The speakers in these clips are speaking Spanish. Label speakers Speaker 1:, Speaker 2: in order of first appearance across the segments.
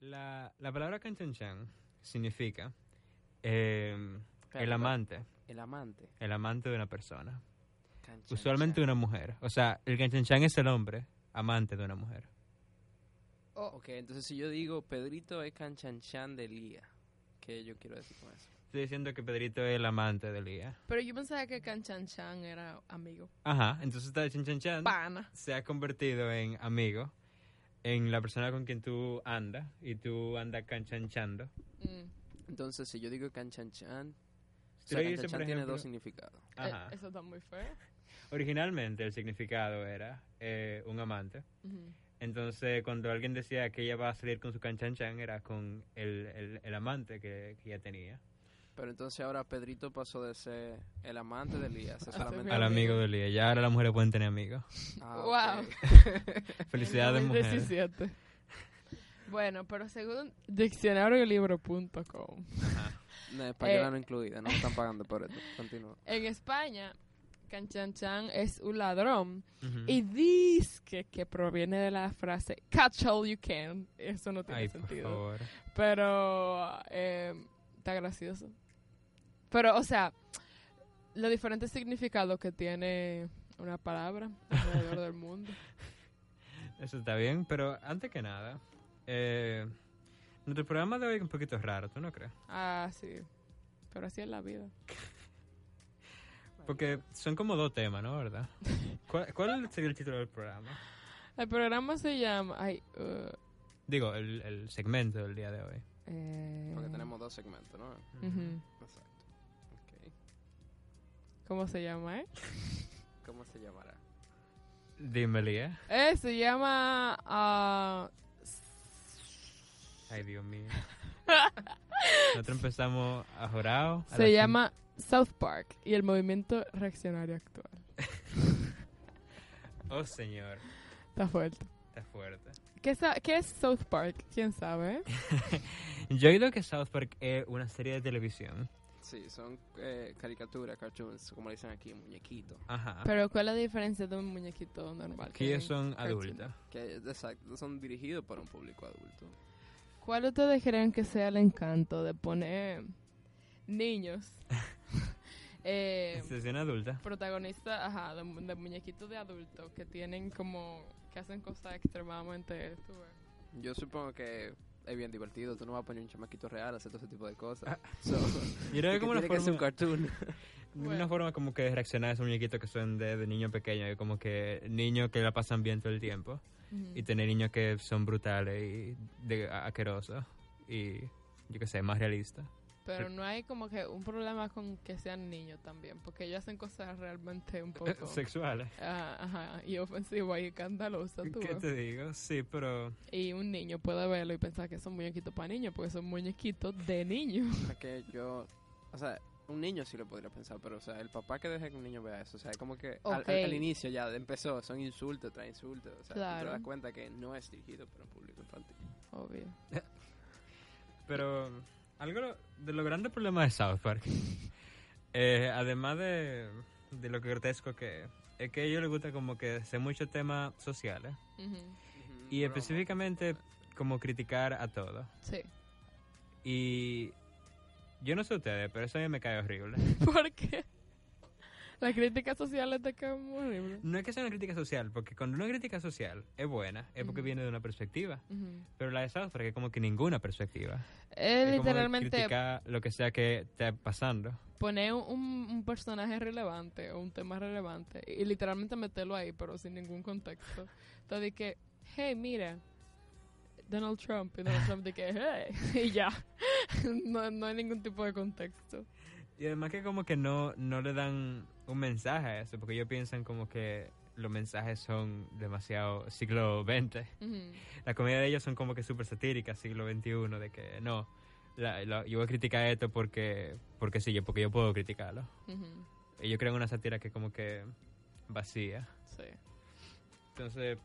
Speaker 1: La, la palabra canchanchan significa eh, el amante,
Speaker 2: El amante.
Speaker 1: el amante de una persona.
Speaker 2: Canchan,
Speaker 1: Usualmente
Speaker 2: chan.
Speaker 1: una mujer. O sea, el canchanchan es el hombre amante de una mujer.
Speaker 2: Ok, entonces si yo digo Pedrito es canchanchan de Lía, ¿qué yo quiero decir con eso?
Speaker 1: Estoy diciendo que Pedrito es el amante de Lía.
Speaker 3: Pero yo pensaba que Canchanchan era amigo.
Speaker 1: Ajá, entonces está el canchanchan
Speaker 3: Pana.
Speaker 1: se ha convertido en amigo, en la persona con quien tú andas y tú andas canchanchando.
Speaker 3: Mm.
Speaker 2: Entonces si yo digo canchanchan, o sea, canchanchan tiene
Speaker 1: ejemplo-
Speaker 2: dos significados.
Speaker 1: Ajá.
Speaker 3: Eh, eso está muy feo.
Speaker 1: Originalmente el significado era eh, un amante. Entonces, cuando alguien decía que ella va a salir con su canchanchan, era con el, el, el amante que, que ella tenía.
Speaker 2: Pero entonces ahora Pedrito pasó de ser el amante de Lía, a ser
Speaker 3: A ser
Speaker 2: solamente
Speaker 3: mi
Speaker 1: Al amigo de Lía. Ya ahora las mujeres pueden tener amigos.
Speaker 2: Ah,
Speaker 3: Wow.
Speaker 1: Felicidades, mujeres.
Speaker 3: 2017. Bueno, pero según diccionariolibro.com,
Speaker 2: No, española
Speaker 3: Eh.
Speaker 2: no incluida, no me están pagando por esto. Continúa.
Speaker 3: en España, Canchanchan es un ladrón y dice que proviene de la frase catch all you can. Eso no tiene
Speaker 1: Ay, por
Speaker 3: sentido.
Speaker 1: favor.
Speaker 3: Pero eh, está gracioso. Pero, o sea, los diferentes significados que tiene una palabra alrededor del mundo.
Speaker 1: Eso está bien, pero antes que nada, eh, nuestro programa de hoy es un poquito raro, ¿tú no crees?
Speaker 3: Ah, sí. Pero así es la vida.
Speaker 1: Porque son como dos temas, ¿no? ¿Verdad? ¿Cuál, cuál sería el título del programa?
Speaker 3: El programa se llama... Ay, uh,
Speaker 1: Digo, el, el segmento del día de hoy.
Speaker 3: eh,
Speaker 2: Porque tenemos dos segmentos, ¿no? Exacto.
Speaker 3: ¿Cómo se llama, eh?
Speaker 2: ¿Cómo se llamará?
Speaker 1: Dime, Lía.
Speaker 3: Eh, se llama... ah,
Speaker 1: Ay, Dios mío. Nosotros empezamos a jorado. a
Speaker 3: se llama South Park y el movimiento reaccionario actual.
Speaker 1: Oh, señor.
Speaker 3: Está fuerte.
Speaker 1: Está fuerte.
Speaker 3: ¿Qué, qué es South Park? ¿Quién sabe? eh?
Speaker 1: Yo he oído que South Park es una serie de televisión.
Speaker 2: Sí, son eh, caricaturas, cartoons, como le dicen aquí, muñequitos.
Speaker 1: Ajá.
Speaker 3: Pero ¿cuál es la diferencia de un muñequito normal?
Speaker 1: que ellos son.
Speaker 2: Que exacto, son dirigidos para un público adulto.
Speaker 3: ¿Cuál ustedes creen que sea el encanto de poner niños eh,
Speaker 1: Sesión adulta.
Speaker 3: protagonistas ajá, de, de muñequitos de adultos que tienen como que hacen cosas extremadamente.
Speaker 2: Yo supongo que es bien divertido. Tú no vas a poner un chamaquito real a hacer todo ese tipo de cosas.
Speaker 1: Ah,
Speaker 2: So,
Speaker 1: que como una
Speaker 2: ser un
Speaker 1: forma,
Speaker 2: cartoon.
Speaker 1: una
Speaker 3: Bueno.
Speaker 1: forma como que de reaccionar a esos muñequitos que son de, de niños pequeños. que Como que niños que la pasan bien todo el tiempo. Y tener niños que son brutales y de, asquerosos. Y yo qué sé, más realistas.
Speaker 3: Pero no hay como que un problema con que sean niños también, porque ellos hacen cosas realmente un poco
Speaker 1: Sexuales.
Speaker 3: ah, ajá, y ofensivas y escandalosas. tú
Speaker 1: ¿Qué
Speaker 3: ves.
Speaker 1: te digo? Sí, pero...
Speaker 3: Y un niño puede verlo y pensar que son muñequitos para niños, porque son muñequitos de niños.
Speaker 2: Es que yo, o sea, un niño sí lo podría pensar, pero o sea, el papá que deja que un niño vea eso, o sea, es como que al-
Speaker 3: Ok.
Speaker 2: al, al inicio ya empezó, son insultos tras insultos, o sea,
Speaker 3: Claro.
Speaker 2: te das cuenta que no es dirigido para un público infantil.
Speaker 3: Obvio.
Speaker 1: Pero algo de los grandes problemas de South Park, eh, además de, de lo grotesco que es, es que a ellos les gusta como que hacer muchos temas sociales
Speaker 3: Ujú.
Speaker 1: y específicamente como criticar a todo.
Speaker 3: Sí.
Speaker 1: Y yo no sé ustedes, pero eso a mí me cae horrible.
Speaker 3: ¿Por qué? La crítica social te queda muy horrible.
Speaker 1: No es que sea una crítica social, porque cuando una crítica social es buena, es porque viene de una perspectiva. Pero la de South Park es como que ninguna perspectiva.
Speaker 3: Es
Speaker 1: Es como
Speaker 3: literalmente
Speaker 1: criticar lo que sea que esté pasando.
Speaker 3: poner un, un personaje relevante o un tema relevante y literalmente meterlo ahí, pero sin ningún contexto. Entonces, de que, hey, mira, Donald Trump, y Donald Trump de que, hey, y ya. no, no hay ningún tipo de contexto.
Speaker 1: Y además que como que no, no le dan un mensaje a eso, porque ellos piensan como que los mensajes son demasiado siglo XX. La comedia de ellos son como que súper satíricas, siglo XXI, de que no, la- la- yo voy a criticar esto porque, porque sí, yo, porque yo puedo criticarlo.
Speaker 3: Ujú.
Speaker 1: Ellos crean una sátira que como que vacía.
Speaker 3: Sí.
Speaker 1: Entonces,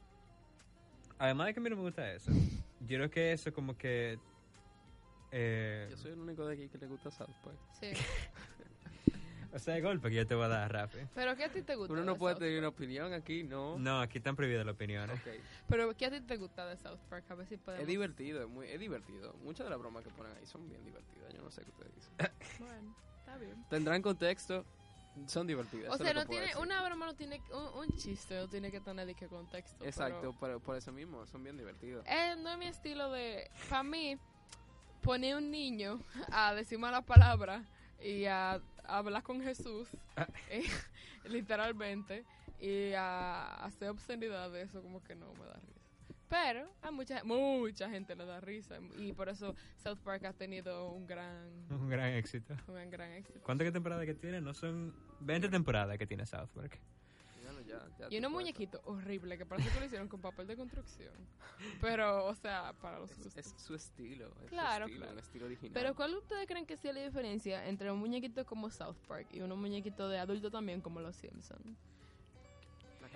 Speaker 1: además de que a mí no me gusta eso, yo creo que eso como que... eh,
Speaker 2: Yo soy el único de aquí que le gusta South Park.
Speaker 3: Sí.
Speaker 1: O sea, el golpe que yo te voy a dar, Rafi.
Speaker 3: Pero ¿qué a ti te gusta
Speaker 2: Uno
Speaker 3: de
Speaker 2: no puede
Speaker 3: South
Speaker 2: tener una opinión aquí, no.
Speaker 1: No, aquí están prohibidas las opiniones.
Speaker 2: Ok.
Speaker 3: Pero ¿qué a ti te gusta de South Park? A ver si podemos...
Speaker 2: Es divertido, es, muy, es divertido. Muchas de las bromas que ponen ahí son bien divertidas. Yo no sé qué ustedes dicen.
Speaker 3: Bueno, está bien.
Speaker 2: Tendrán contexto, son divertidas.
Speaker 3: O sea, no tiene,
Speaker 2: decir.
Speaker 3: una broma no tiene, un, un chiste no tiene que tener de qué contexto.
Speaker 2: Exacto, pero por eso mismo, son bien divertidos.
Speaker 3: eh, no es mi estilo de, para mí, poner un niño a decir malas palabras y a, a hablar con Jesús,
Speaker 1: Ah.
Speaker 3: eh, literalmente, y a hacer obscenidades, eso como que no me da risa. Pero a mucha, mucha gente le da risa y por eso South Park ha tenido un gran,
Speaker 1: Un gran éxito.
Speaker 3: un gran éxito.
Speaker 1: ¿Cuántas temporadas que tiene? No son 20 temporadas que tiene South Park.
Speaker 2: Ya, ya
Speaker 3: Y unos muñequitos horribles que parece que lo hicieron con papel de construcción. Pero, o sea, para los
Speaker 2: Es, es su estilo. Es
Speaker 3: Claro,
Speaker 2: su estilo,
Speaker 3: claro.
Speaker 2: un estilo original.
Speaker 3: Pero ¿cuál ustedes creen que sea la diferencia entre un muñequito como South Park y unos muñequitos de adulto también como los Simpsons?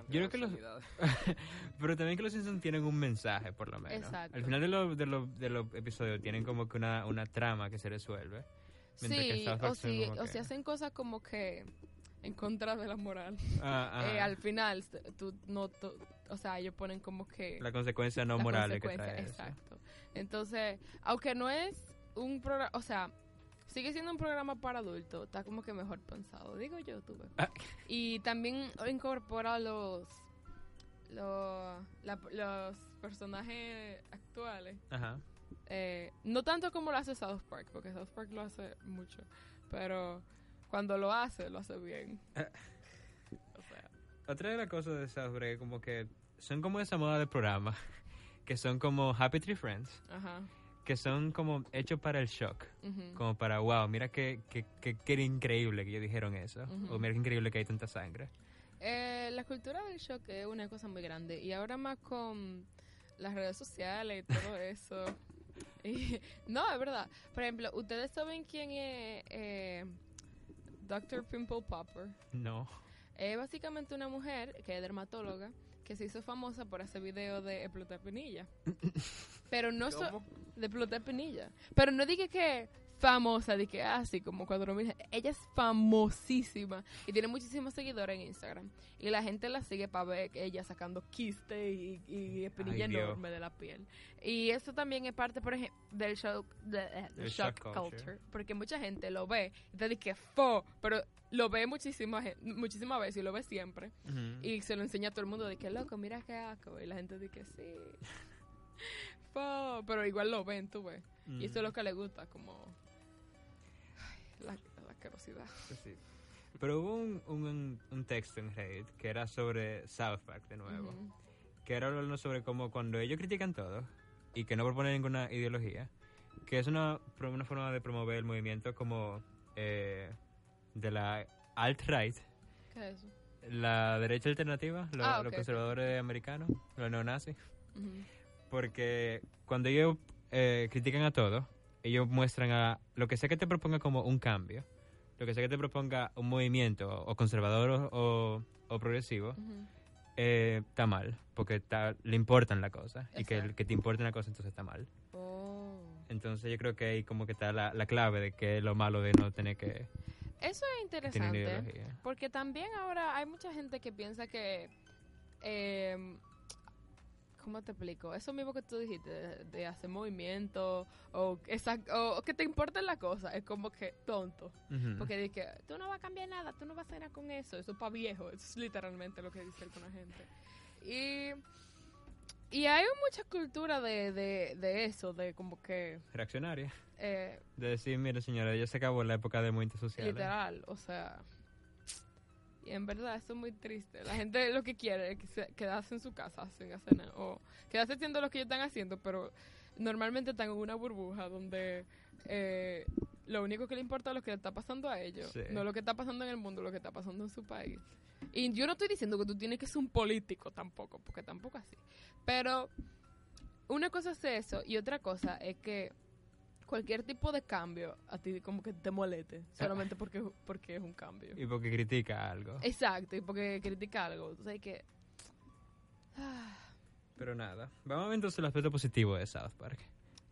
Speaker 1: Yo creo que los-. Pero también que los Simpsons tienen un mensaje, por lo menos.
Speaker 3: Exacto.
Speaker 1: Al final de los de los- de los episodios tienen como que una, una trama que se resuelve. Que
Speaker 3: Sí,
Speaker 1: Park
Speaker 3: o, si, o
Speaker 1: que-
Speaker 3: si hacen cosas como que en contra de la moral.
Speaker 1: Ah, ah,
Speaker 3: Eh, al final, tú no, tú- o sea, ellos ponen como que...
Speaker 1: la consecuencia no
Speaker 3: la
Speaker 1: moral que
Speaker 3: consecuencia,
Speaker 1: trae eso.
Speaker 3: Exacto. Entonces, aunque no es un programa, o sea, sigue siendo un programa para adultos, está como que mejor pensado, digo yo, tú ves.
Speaker 1: Ah.
Speaker 3: Y también incorpora los, los, la- los personajes actuales.
Speaker 1: Ajá.
Speaker 3: Eh, no tanto como lo hace South Park, porque South Park lo hace mucho, pero cuando lo hace, lo hace bien. O sea,
Speaker 1: Otra de las cosas de South es como que son como esa moda de programa que son como Happy Tree Friends,
Speaker 3: ajá.
Speaker 1: que son como hechos para el shock. Como para, wow, mira qué, qué, qué, qué increíble que ellos dijeron eso. O mira qué increíble que hay tanta sangre.
Speaker 3: Eh, la cultura del shock es una cosa muy grande y ahora más con las redes sociales y todo eso. Y- no, es verdad. Por ejemplo, ¿ustedes saben quién es eh, Dr. Pimple Popper?
Speaker 1: No.
Speaker 3: Es básicamente una mujer que es dermatóloga que se hizo famosa por hacer videos de explotar pinilla. Pero no so- de explotar pinilla. Pero no dije que famosa, de que así como cuatro mil. Ella es famosísima y tiene muchísimos seguidores en Instagram. Y la gente la sigue para ver que ella sacando quiste y, y espinilla
Speaker 1: Ay, Dios.
Speaker 3: enorme de la piel. Y eso también es parte, por ejemplo, del shock, de- eh, del shock,
Speaker 1: shock
Speaker 3: culture.
Speaker 1: culture.
Speaker 3: Porque mucha gente lo ve y te dice que fo, pero lo ve muchísimas muchísimas veces y lo ve siempre. Y se lo enseña a todo el mundo de que loco, mira qué asco. Y la gente dice que sí. Fo, pero igual lo ven, tú ves. Y eso es lo que le gusta, como la, la.
Speaker 1: Pues sí. Pero hubo un, un, un texto en Reddit que era sobre South Park de nuevo.
Speaker 3: Ujú.
Speaker 1: Que era hablando sobre cómo cuando ellos critican todo y que no proponen ninguna ideología, que es una, una forma de promover el movimiento como eh, de la alt-right,
Speaker 3: ¿Qué es eso?
Speaker 1: la derecha alternativa, lo-
Speaker 3: Ah,
Speaker 1: los
Speaker 3: ok, ok.
Speaker 1: conservadores americanos, los neonazis.
Speaker 3: Ujú.
Speaker 1: Porque cuando ellos eh, critican a todo, ellos muestran a lo que sea que te proponga como un cambio, lo que sea que te proponga un movimiento, o conservador o, o- progresivo, eh, está mal, porque está- le importan la cosa, y que el que te importe una cosa entonces está mal.
Speaker 3: Oh.
Speaker 1: Entonces yo creo que ahí como que está la, la clave de que es lo malo de no tener que
Speaker 3: Eso es interesante. Porque también ahora hay mucha gente que piensa que. Eh, ¿Cómo te explico? Eso mismo que tú dijiste, de, de hacer movimiento o, esa, o, que te importen las cosas, es como que tonto. Porque dice tú no vas a cambiar nada, tú no vas a nada con eso, eso es para viejo, eso es literalmente lo que dice alguna gente. Y, y hay mucha cultura de, de, de eso, de como que,
Speaker 1: Reaccionaria.
Speaker 3: eh,
Speaker 1: De decir, mire señora, ya se acabó la época de movimientos sociales.
Speaker 3: literal, o sea... Y en verdad, eso es muy triste. La gente lo que quiere es que se- quedarse en su casa sin hacer nada. O quedarse haciendo lo que ellos están haciendo, pero normalmente están en una burbuja donde eh, lo único que le importa es lo que le está pasando a ellos.
Speaker 1: Sí.
Speaker 3: No lo que está pasando en el mundo, lo que está pasando en su país. Y yo no estoy diciendo que tú tienes que ser un político tampoco, porque tampoco así. Pero una cosa es eso y otra cosa es que cualquier tipo de cambio a ti como que te moleste solamente porque, porque es un cambio.
Speaker 1: Y porque critica algo.
Speaker 3: Exacto, y porque critica algo. Entonces hay que... Ah,
Speaker 1: Pero nada. Vamos a ver entonces el aspecto positivo de South Park.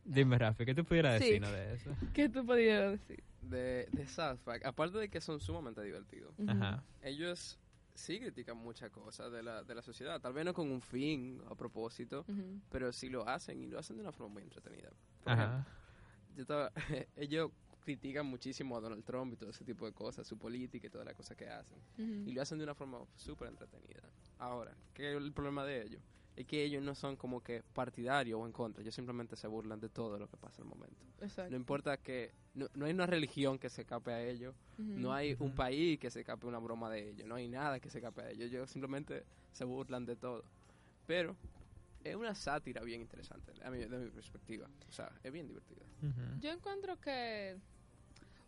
Speaker 1: Dime, Rafi, ¿qué tú pudieras
Speaker 3: Sí.
Speaker 1: decirnos de eso?
Speaker 3: ¿Qué tú podías decir?
Speaker 2: de, de South Park, aparte de que son sumamente divertidos.
Speaker 1: Ajá.
Speaker 2: ellos sí critican muchas cosas de la, de la sociedad, tal vez no con un fin a propósito, pero sí lo hacen y lo hacen de una forma muy entretenida. Por ejemplo,
Speaker 1: Ajá.
Speaker 2: Yo estaba- ellos critican muchísimo a Donald Trump y todo ese tipo de cosas, su política y todas las cosas que hacen. Y lo hacen de una forma súper entretenida. Ahora, ¿qué es el problema de ellos? Es que ellos no son como que partidarios o en contra, ellos simplemente se burlan de todo lo que pasa al momento.
Speaker 3: Exacto.
Speaker 2: No importa que, no, no hay una religión que se escape a ellos, no hay un país que se escape una broma de ellos, no hay nada que se escape a ellos, ellos simplemente se burlan de todo. Pero es una sátira bien interesante, a mi, de mi perspectiva. O sea, es bien divertida.
Speaker 3: Yo encuentro que.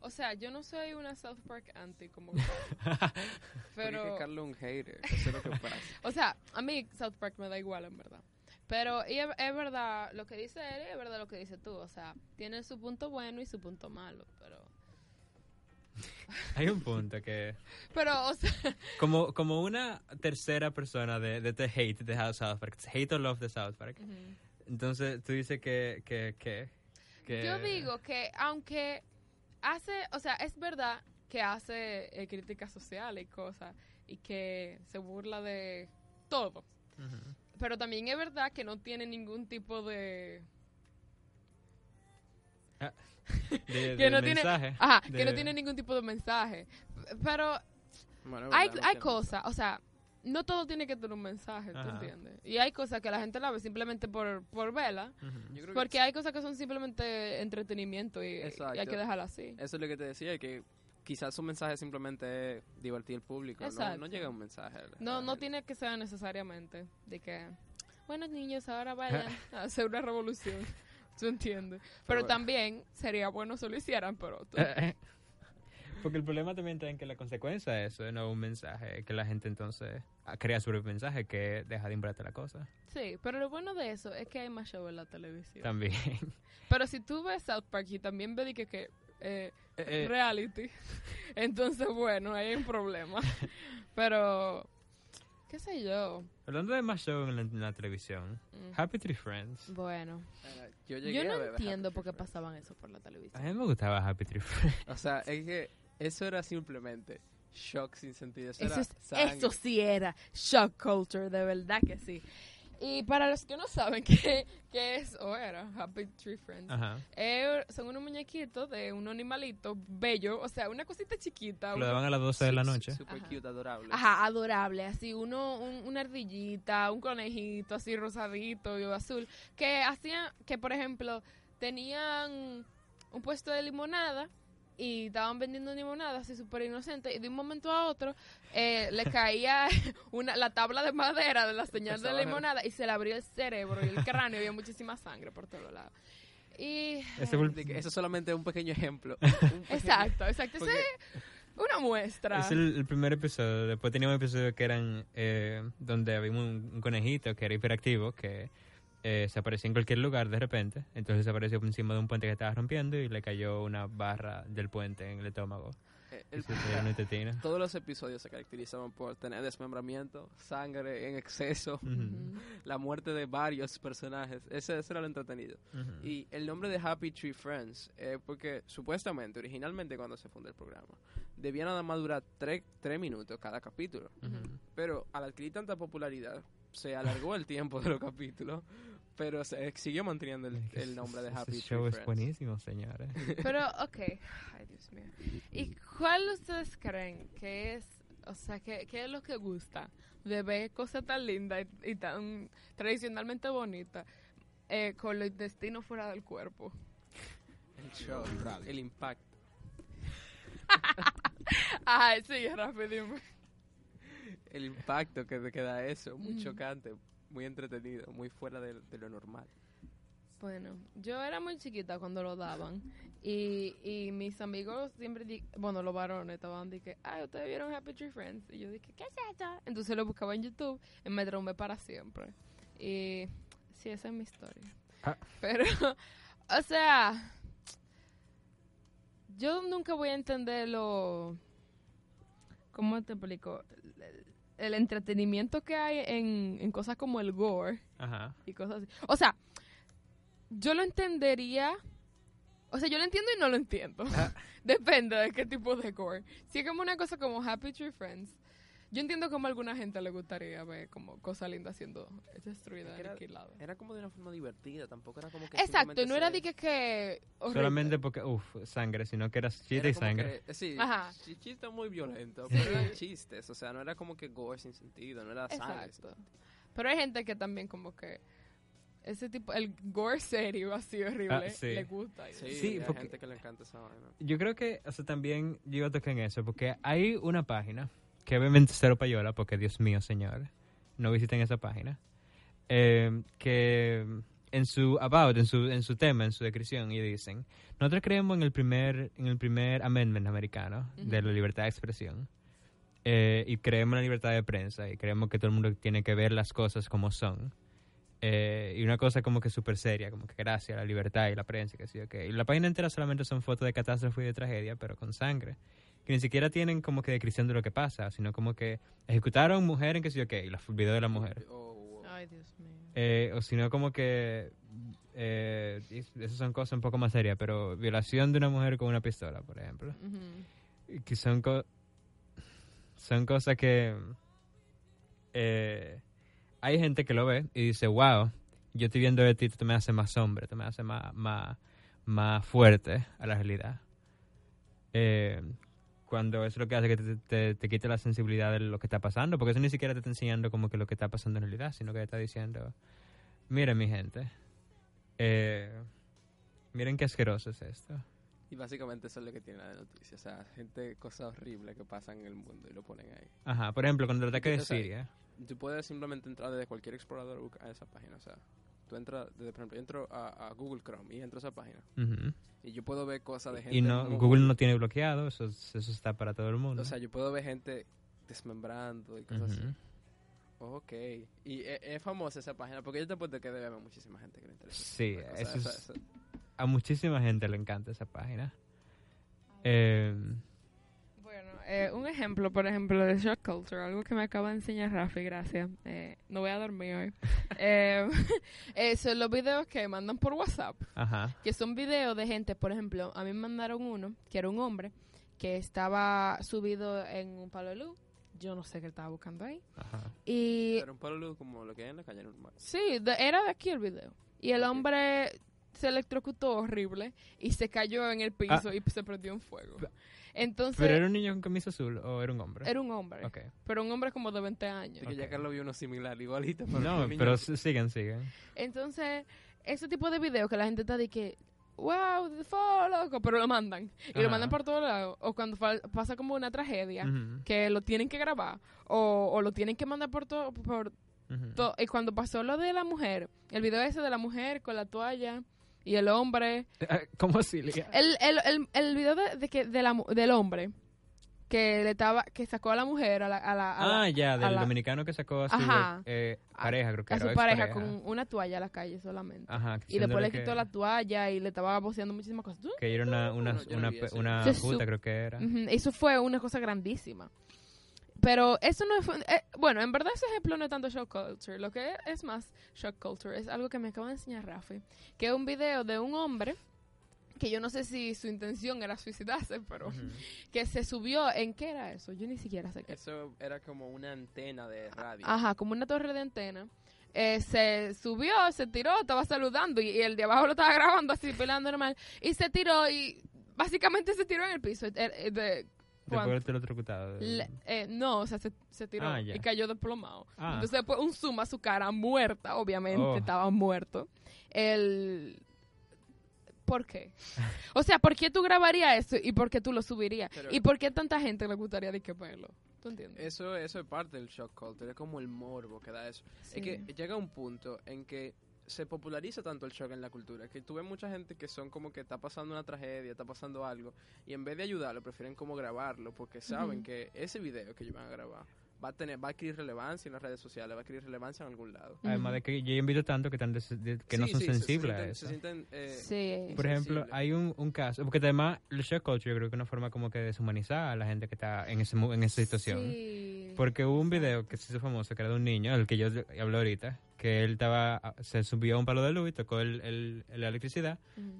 Speaker 3: O sea, yo no soy una South Park anti como.
Speaker 2: Pero... que Carlos un hater, eso es lo que pasa.
Speaker 3: O sea, a mí South Park me da igual, en verdad. Pero y es, es verdad lo que dice él y es verdad lo que dice tú. O sea, tiene su punto bueno y su punto malo. Pero,
Speaker 1: Hay un punto que,
Speaker 3: pero o sea,
Speaker 1: como, como una tercera persona de, de, The hate de South Park, hate or love de South Park, entonces tú dices que, que, que, que-
Speaker 3: yo digo que aunque hace, o sea, es verdad que hace eh, críticas sociales y cosas y que se burla de todo. Pero también es verdad que no tiene ningún tipo de...
Speaker 1: De-
Speaker 3: Que no tiene-
Speaker 1: mensaje.
Speaker 3: Ajá, que no tiene ningún tipo de mensaje. Pero
Speaker 2: Bueno,
Speaker 3: hay, hay cosas, o sea, no todo tiene que tener un mensaje, ¿tú
Speaker 1: Ajá.
Speaker 3: entiendes? Y hay cosas que la gente la ve simplemente por, por verla,
Speaker 2: que
Speaker 3: porque hay cosas que son simplemente entretenimiento y, y hay que dejarla así.
Speaker 2: Eso es lo que te decía, que quizás su mensaje simplemente es divertir al público, no, no llega un mensaje.
Speaker 3: No, no tiene que ser necesariamente de que, bueno niños, ahora vayan a hacer una revolución, ¿tú entiendes? Pero también sería bueno si lo hicieran, pero... tú-
Speaker 1: Porque el problema también está en que la consecuencia de eso no es un mensaje, que la gente entonces crea su mensaje que deja de imbrarte la cosa.
Speaker 3: Sí, pero lo bueno de eso es que hay más show en la televisión.
Speaker 1: También.
Speaker 3: Pero si tú ves South Park y también ves que, que eh,
Speaker 1: Eh,
Speaker 3: reality, entonces bueno, ahí hay un problema. Pero, qué sé yo.
Speaker 1: hablando de más show en la, en la televisión,
Speaker 3: Mm.
Speaker 1: Happy Tree Friends.
Speaker 3: Bueno,
Speaker 2: Yo, llegué
Speaker 3: yo
Speaker 2: a
Speaker 3: no entiendo
Speaker 2: Happy
Speaker 3: por qué
Speaker 2: Friends.
Speaker 3: pasaban eso por la
Speaker 1: A
Speaker 3: televisión.
Speaker 1: mí me gustaba Happy Tree Friends.
Speaker 2: O sea, es que eso era simplemente shock sin sentido. Eso,
Speaker 3: Eso,
Speaker 2: era
Speaker 3: es- eso sí era shock culture, de verdad que sí. Y para los que no saben qué, qué es o era Happy Tree Friends,
Speaker 1: Ajá.
Speaker 3: eh, son unos muñequitos de un animalito bello, o sea, una cosita chiquita.
Speaker 1: Lo daban a las 12 de la noche.
Speaker 2: Super
Speaker 3: Ajá.
Speaker 2: cute, adorable.
Speaker 3: Ajá, adorable, así uno, un- una ardillita, un conejito así rosadito y azul, que hacían, que por ejemplo, tenían un puesto de limonada y estaban vendiendo limonada así súper inocente y de un momento a otro eh, le caía una, la tabla de madera de la señal de limonada y se le abría el cerebro y el cráneo y había muchísima sangre por todos lados. Y...
Speaker 1: Ese
Speaker 2: que Eso es solamente un pequeño ejemplo. Un pequeño-
Speaker 3: Exacto, exacto. Esa
Speaker 2: Porque-
Speaker 3: es una muestra.
Speaker 1: Es el, el primer episodio. Después teníamos episodios que eran eh, donde había un, un conejito que era hiperactivo, que eh, se aparecía en cualquier lugar de repente. Entonces se apareció por encima de un puente que estaba rompiendo y le cayó una barra del puente en el estómago.
Speaker 2: Eh,
Speaker 1: Y
Speaker 2: el-
Speaker 1: una tetina.
Speaker 2: todos los episodios se caracterizaban por tener desmembramiento, sangre en exceso,
Speaker 1: Ujú.
Speaker 3: Ujú.
Speaker 2: la muerte de varios personajes. Ese, ese era lo entretenido.
Speaker 1: Ujú.
Speaker 2: Y el nombre de Happy Tree Friends, eh, porque supuestamente, originalmente cuando se fundó el programa, debía nada más durar tres, tres minutos cada capítulo.
Speaker 1: Ujú.
Speaker 2: Pero al adquirir tanta popularidad, se alargó el tiempo de los capítulos, pero se siguió manteniendo el, nombre de Happy
Speaker 1: ese
Speaker 2: Tree
Speaker 1: show es
Speaker 2: Friends.
Speaker 1: buenísimo, señores.
Speaker 3: Pero, ok. Ay, Dios mío. ¿Y cuál ustedes creen que es, o sea, que, qué es lo que gusta de ver cosas tan lindas y, y tan tradicionalmente bonitas eh, con los intestinos fuera del cuerpo?
Speaker 2: El show, el impacto.
Speaker 3: Ay, sí, dime.
Speaker 2: El impacto que te queda eso, muy chocante, muy entretenido, muy fuera de, de lo normal.
Speaker 3: Bueno, yo era muy chiquita cuando lo daban y, y mis amigos siempre, di- bueno, los varones estaban de que, ay, ustedes vieron Happy Tree Friends y yo dije, ¿qué es esto? Entonces lo buscaba en YouTube y me traumé para siempre. Y sí, esa es mi historia.
Speaker 1: Ah.
Speaker 3: Pero, o sea, yo nunca voy a entender lo, ¿cómo te explico? El, entretenimiento que hay en, en cosas como el gore
Speaker 1: Ajá.
Speaker 3: y cosas así. O sea, yo lo entendería O sea, yo lo entiendo y no lo entiendo.
Speaker 1: Ah.
Speaker 3: Depende de qué tipo de gore. Si es como una cosa como Happy Tree Friends, yo entiendo como a alguna gente le gustaría ver como cosas lindas siendo destruidas,
Speaker 2: Era-
Speaker 3: aniquiladas.
Speaker 2: Era como de una forma divertida, tampoco era como que.
Speaker 3: Exacto, no era de que, que.
Speaker 1: Solamente porque, uff, sangre, sino que era chiste
Speaker 2: era
Speaker 1: y sangre.
Speaker 2: que- eh, sí,
Speaker 3: Ajá.
Speaker 2: chi- chiste muy violento, pero eran chistes, o sea, no era como que gore sin sentido, no era sangre.
Speaker 3: Exacto. Pero hay gente que también como que ese tipo, el gore serio así horrible,
Speaker 1: Ah, sí.
Speaker 3: le gusta.
Speaker 2: Sí,
Speaker 1: Sí,
Speaker 2: hay
Speaker 1: porque-
Speaker 2: gente que le encanta esa vaina.
Speaker 1: Yo creo que, o sea, también yo iba a tocar en eso, porque hay una página, que obviamente cero payola, porque Dios mío, señor, no visiten esa página, eh, que en su about, en su, en su tema, en su descripción, y dicen, nosotros creemos en el primer, en el primer amendment americano de
Speaker 3: Ujú.
Speaker 1: la libertad de expresión, eh, y creemos en la libertad de prensa, y creemos que todo el mundo tiene que ver las cosas como son. Eh, y una cosa como que súper seria, como que gracias a la libertad y la prensa, que sí, ok. Y la página entera solamente son fotos de catástrofe y de tragedia, pero con sangre. Que ni siquiera tienen como que descripción de lo que pasa, sino como que ejecutaron mujer en que sí, ok, y la el video de la mujer.
Speaker 2: Oh,
Speaker 3: Ay, Dios mío.
Speaker 1: Eh, o sino como que, eh, esas son cosas un poco más serias, pero violación de una mujer con una pistola, por ejemplo.
Speaker 3: Ujú.
Speaker 1: Y que son, co- son cosas que eh, hay gente que lo ve y dice, wow, yo estoy viendo de ti, tú me haces más hombre, tú me haces más, más, más fuerte a la realidad. Eh, cuando eso es lo que hace que te, te, te quite la sensibilidad de lo que está pasando, porque eso ni siquiera te está enseñando como que lo que está pasando en realidad, sino que te está diciendo, miren mi gente, eh, miren qué asqueroso es esto.
Speaker 2: Y básicamente eso es lo que tiene la noticia. O sea, gente, cosas horribles que pasan en el mundo y lo ponen ahí.
Speaker 1: Ajá, por ejemplo, cuando el ataque de
Speaker 2: O sea,
Speaker 1: Siria.
Speaker 2: Tú puedes simplemente entrar desde cualquier explorador a esa página. O sea, tú entras, desde, por ejemplo, yo entro a, a Google Chrome y entro a esa página.
Speaker 1: Ujú.
Speaker 2: Y yo puedo ver cosas de gente.
Speaker 1: Y no, Google no tiene bloqueado, eso, es- eso está para todo el mundo.
Speaker 2: O sea, yo puedo ver gente desmembrando y cosas así.
Speaker 1: Ujú.
Speaker 2: Ok. Y es, es famosa esa página porque yo te puedo que debe haber muchísima gente que le interesa.
Speaker 1: Sí, eso es-
Speaker 2: esa-
Speaker 1: a muchísima gente le encanta esa página. Eh,
Speaker 3: eh, un ejemplo, por ejemplo, de shock culture, algo que me acaba de enseñar Rafi, gracias. Eh, no voy a dormir hoy. eh, eh, son los videos que mandan por WhatsApp,
Speaker 1: ajá,
Speaker 3: que son videos de gente, por ejemplo, a mí me mandaron uno, que era un hombre, que estaba subido en un palo de luz. Yo no sé qué estaba buscando ahí.
Speaker 1: ajá.
Speaker 3: Y
Speaker 2: Pero un palo de luz como lo que hay en la calle normal.
Speaker 3: Sí, de- era de aquí el video. Y el hombre se electrocutó horrible y se cayó en el piso y se prendió en fuego. Entonces.
Speaker 1: ¿Pero era un niño con camisa azul o era un hombre?
Speaker 3: era un hombre.
Speaker 1: Ok.
Speaker 3: Pero un hombre como de 20 años.
Speaker 2: Que ya. Carlos vio uno similar, igualito. Pero
Speaker 1: No, pero siguen, siguen.
Speaker 3: Entonces, ese tipo de videos que la gente está de que, wow, loco, pero lo mandan. Y lo mandan por todos lados. O cuando pasa como una tragedia, que lo tienen que grabar. O, o lo tienen que mandar por todo. Por to- y cuando pasó lo de la mujer, el video ese de la mujer con la toalla y el hombre.
Speaker 1: ¿Cómo así?
Speaker 3: El, el, el, el video de, de que de la, mu- del hombre que le estaba que sacó a la mujer a la, a la, a la-
Speaker 1: Ah, ya, del
Speaker 3: la-
Speaker 1: dominicano que sacó a su
Speaker 3: Ajá.
Speaker 1: eh, pareja, creo que
Speaker 3: a
Speaker 1: era.
Speaker 3: su pareja con una toalla a la calle solamente.
Speaker 1: Ajá,
Speaker 3: y después le quitó
Speaker 1: que-
Speaker 3: la toalla y le estaba voceando muchísimas cosas.
Speaker 1: Que era una, una,
Speaker 2: No, yo no
Speaker 1: una, creo que era.
Speaker 3: Eso fue una cosa grandísima. Pero eso no es... eh, bueno, en verdad ese ejemplo no es tanto shock culture. Lo que es, más shock culture es algo que me acaba de enseñar Rafi. Que es un video de un hombre que yo no sé si su intención era suicidarse, pero que se subió en... ¿Qué era eso? Yo ni siquiera sé qué.
Speaker 2: Eso era como una antena de radio.
Speaker 3: Ajá, como una torre de antena. Eh, se subió, se tiró, estaba saludando y, y el de abajo lo estaba grabando así, pelando normal. Y se tiró y básicamente se tiró en el piso. Eh, eh, de-
Speaker 1: Después electrocutado.
Speaker 3: Le- eh, no, o sea, se, se tiró
Speaker 1: Ah,
Speaker 3: y cayó desplomado.
Speaker 1: Ah.
Speaker 3: Entonces después un zoom a su cara muerta, obviamente,
Speaker 1: Oh.
Speaker 3: estaba muerto. El... ¿Por qué? O sea, ¿por qué tú grabarías eso y por qué tú lo subirías?
Speaker 2: Pero-
Speaker 3: ¿Y por qué tanta gente le gustaría de que verlo? ¿Tú entiendes?
Speaker 2: Eso, eso es parte del shock culture, es como el morbo que da eso.
Speaker 3: Sí.
Speaker 2: Es que llega un punto en que se populariza tanto el shock en la cultura, que tú ves mucha gente que son como que está pasando una tragedia, está pasando algo, y en vez de ayudarlo, prefieren como grabarlo, porque saben que ese video que ellos van a grabar va a tener, va a adquirir relevancia en las redes sociales, va a adquirir relevancia en algún lado.
Speaker 1: Además de que yo invito tanto que, tan des- de- que no son
Speaker 2: sí, se- se
Speaker 1: sensibles a eso.
Speaker 2: Se sienten, eh,
Speaker 3: Sí.
Speaker 1: Por ejemplo, hay un, un caso, porque además el shock culture yo creo que es una forma como que deshumanizar a la gente que está en, ese, mu- en esa situación.
Speaker 3: Sí.
Speaker 1: Porque hubo un video que se hizo famoso, que era de un niño, el que yo hablo ahorita, que él estaba, se subió a un palo de luz y tocó el, el- la electricidad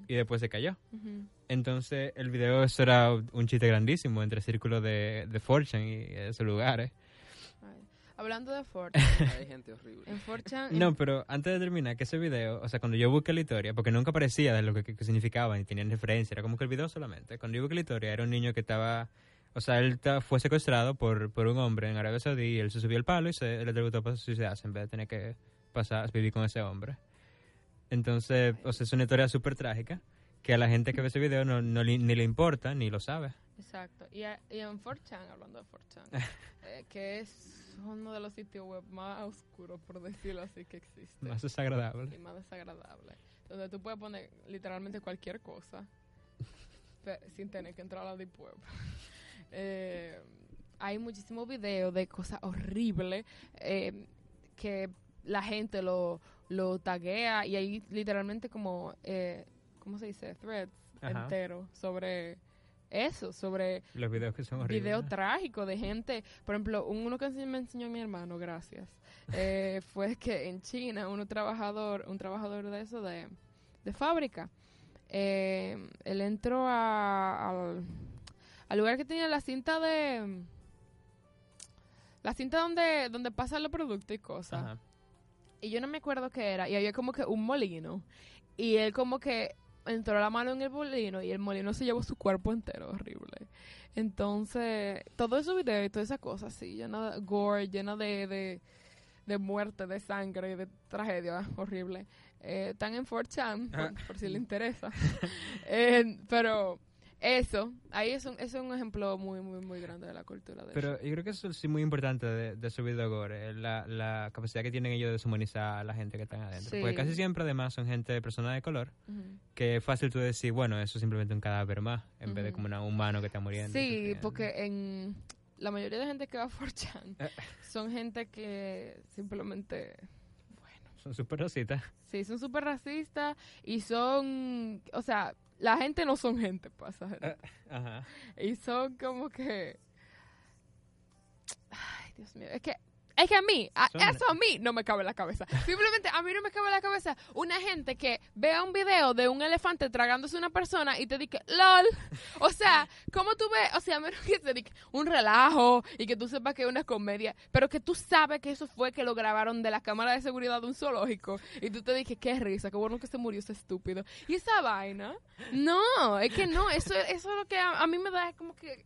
Speaker 1: y después se cayó. Entonces el video eso era un chiste grandísimo entre círculos de, de Fortune y esos lugares.
Speaker 3: Hablando de Ford,
Speaker 2: hay gente horrible.
Speaker 3: en 4chan...
Speaker 1: No, pero antes de terminar, que ese video, o sea, cuando yo busqué la historia, porque nunca aparecía de lo que, que significaba, ni tenían referencia, era como que el video solamente. Cuando yo busqué la historia, era un niño que estaba, o sea, él ta- fue secuestrado por, por un hombre en Arabia Saudí y él se subió al palo y se le tributó para suicidarse en vez de tener que pasar, vivir con ese hombre. Entonces, o sea, es una historia súper trágica que a la gente que ve ese video no, no le- ni le importa ni lo sabe.
Speaker 3: Exacto. Y, a- y en 4chan, hablando de 4chan, eh, que es uno de los sitios web más oscuros, por decirlo así, que existe.
Speaker 1: Más desagradable.
Speaker 3: y más desagradable. Donde tú puedes poner literalmente cualquier cosa sin tener que entrar a la Deep Web. Eh, hay muchísimos videos de cosas horribles eh, que la gente lo, lo taguea y hay literalmente como, eh, ¿cómo se dice? Threads
Speaker 1: Ajá.
Speaker 3: enteros sobre eso, sobre
Speaker 1: Los videos que son horribles.
Speaker 3: video trágico de gente. Por ejemplo, uno que me enseñó mi hermano, gracias, eh, fue que en China uno trabajador, un trabajador de eso de, de fábrica, eh, él entró a- al, al lugar que tenía la cinta de la cinta donde donde pasan los productos y cosas.
Speaker 1: Ajá.
Speaker 3: Y yo no me acuerdo qué era. Y había como que un molino. Y él como que entró la mano en el molino y el molino se llevó su cuerpo entero. Horrible. Entonces, todo ese video y toda esa cosa así, llena de gore, llena de, de, de muerte, de sangre, de tragedia horrible. Eh, están en 4chan, por, por si le interesa. Eh, pero eso, ahí es un, es un ejemplo muy, muy, muy grande de la cultura de
Speaker 1: Pero yo creo que eso sí es muy importante de, de su video gore, la, la capacidad que tienen ellos de deshumanizar a la gente que están adentro.
Speaker 3: Sí.
Speaker 1: Porque casi siempre además son gente, personas de color, que es fácil tú decir, bueno, eso es simplemente un cadáver más, en vez de como un humano que está muriendo.
Speaker 3: Sí, porque en la mayoría de gente que va a 4chan
Speaker 1: Eh.
Speaker 3: son gente que simplemente,
Speaker 1: Son súper rositas.
Speaker 3: sí, son súper racistas y son, o sea, la gente no son gente, pasa.
Speaker 1: Eh. Ajá.
Speaker 3: Y son como que, ay, Dios mío, es que es que a mí, a- eso a mí no me cabe en la cabeza. Simplemente a mí no me cabe en la cabeza una gente que vea un video de un elefante tragándose una persona y te dice, lol. O sea, ¿cómo tú ves? O sea, a menos que te diga un relajo y que tú sepas que es una comedia, pero que tú sabes que eso fue que lo grabaron de la cámara de seguridad de un zoológico y tú te dices, qué risa, qué bueno que se murió ese estúpido. Y esa vaina, no, es que no, eso, eso es lo que a, a mí me da como que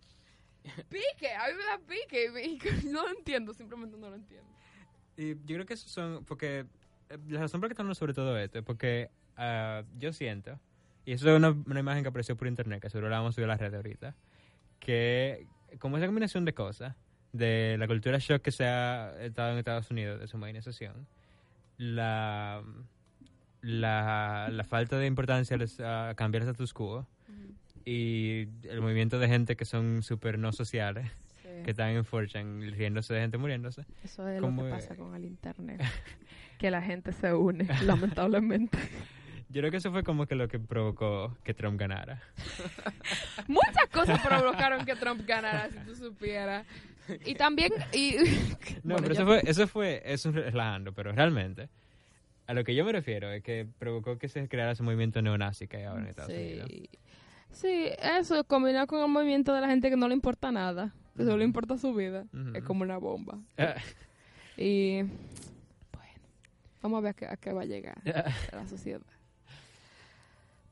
Speaker 3: pique, a mí me da pique y, no lo entiendo, simplemente no lo entiendo.
Speaker 1: Y yo creo que eso son, porque eh, la razón por la que estamos sobre todo esto es porque ah, yo siento, y eso es una, una imagen que apareció por internet, que seguro la vamos a subir a la red ahorita, que como esa combinación de cosas, de la cultura shock que se ha estado en Estados Unidos, de su modernización, la, la, la falta de importancia a cambiar el status quo y el movimiento de gente que son súper no sociales, que están en Fortune riéndose de gente muriéndose.
Speaker 3: Eso es
Speaker 1: como,
Speaker 3: lo que pasa con el internet. que la gente se une, lamentablemente.
Speaker 1: Yo creo que eso fue como que lo que provocó que Trump ganara.
Speaker 3: Muchas cosas provocaron que Trump ganara, si tú supieras. Y también... Y,
Speaker 1: No,
Speaker 3: Bueno,
Speaker 1: pero eso fue, eso fue, eso es relajando, pero realmente, a lo que yo me refiero es que provocó que se creara ese movimiento neonazi que hay ahora en Estados Unidos.
Speaker 3: Sí. eso combinado con el movimiento de la gente que no le importa nada, que solo le importa su vida, es como una bomba.
Speaker 1: Ah,
Speaker 3: Y bueno, vamos a ver a qué, a qué va a llegar a la sociedad.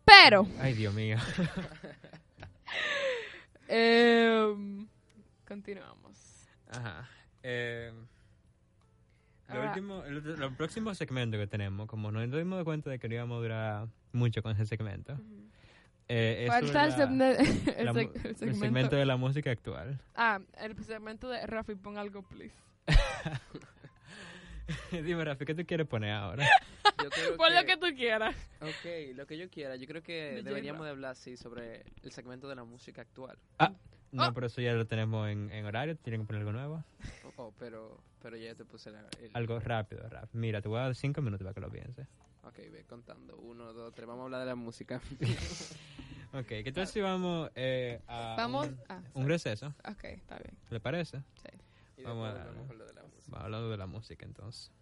Speaker 3: Pero,
Speaker 1: Ay, Dios mío.
Speaker 3: em, continuamos.
Speaker 1: Ajá. Eh, lo último, el próximo segmento que tenemos, como nos dimos cuenta de que no íbamos a durar mucho con ese segmento, eh, es
Speaker 3: Falta el,
Speaker 1: sobre la-
Speaker 3: el
Speaker 1: la
Speaker 3: seg-
Speaker 1: mu-
Speaker 3: el
Speaker 1: el
Speaker 3: segmento.
Speaker 1: segmento de la música actual.
Speaker 3: Ah, el segmento de Rafi, pon algo, please.
Speaker 1: Dime, Rafi, ¿qué tú quieres poner ahora?
Speaker 3: Pon lo que tú quieras.
Speaker 2: Ok, lo que yo quiera. Yo creo que
Speaker 3: De
Speaker 2: deberíamos de hablar, sí, sobre el segmento de la música actual.
Speaker 1: No,
Speaker 3: Oh.
Speaker 1: pero eso ya lo tenemos en, en horario. Tienen que poner algo nuevo.
Speaker 2: Oh, oh, pero, pero ya te puse la, el...
Speaker 1: Algo rápido, rápido. Mira, te voy a dar cinco minutos para que lo pienses.
Speaker 2: Ok, ve contando. Uno, dos, tres. Vamos a hablar de la música.
Speaker 1: Ok, ¿qué tal si vamos eh, a
Speaker 3: Vamos.
Speaker 1: un,
Speaker 3: Ah,
Speaker 1: un receso?
Speaker 3: ok, está bien.
Speaker 1: ¿Le parece?
Speaker 3: Sí.
Speaker 1: Vamos a
Speaker 2: después
Speaker 1: darle.
Speaker 2: hablamos con lo de la música.
Speaker 1: Va hablando de la música entonces.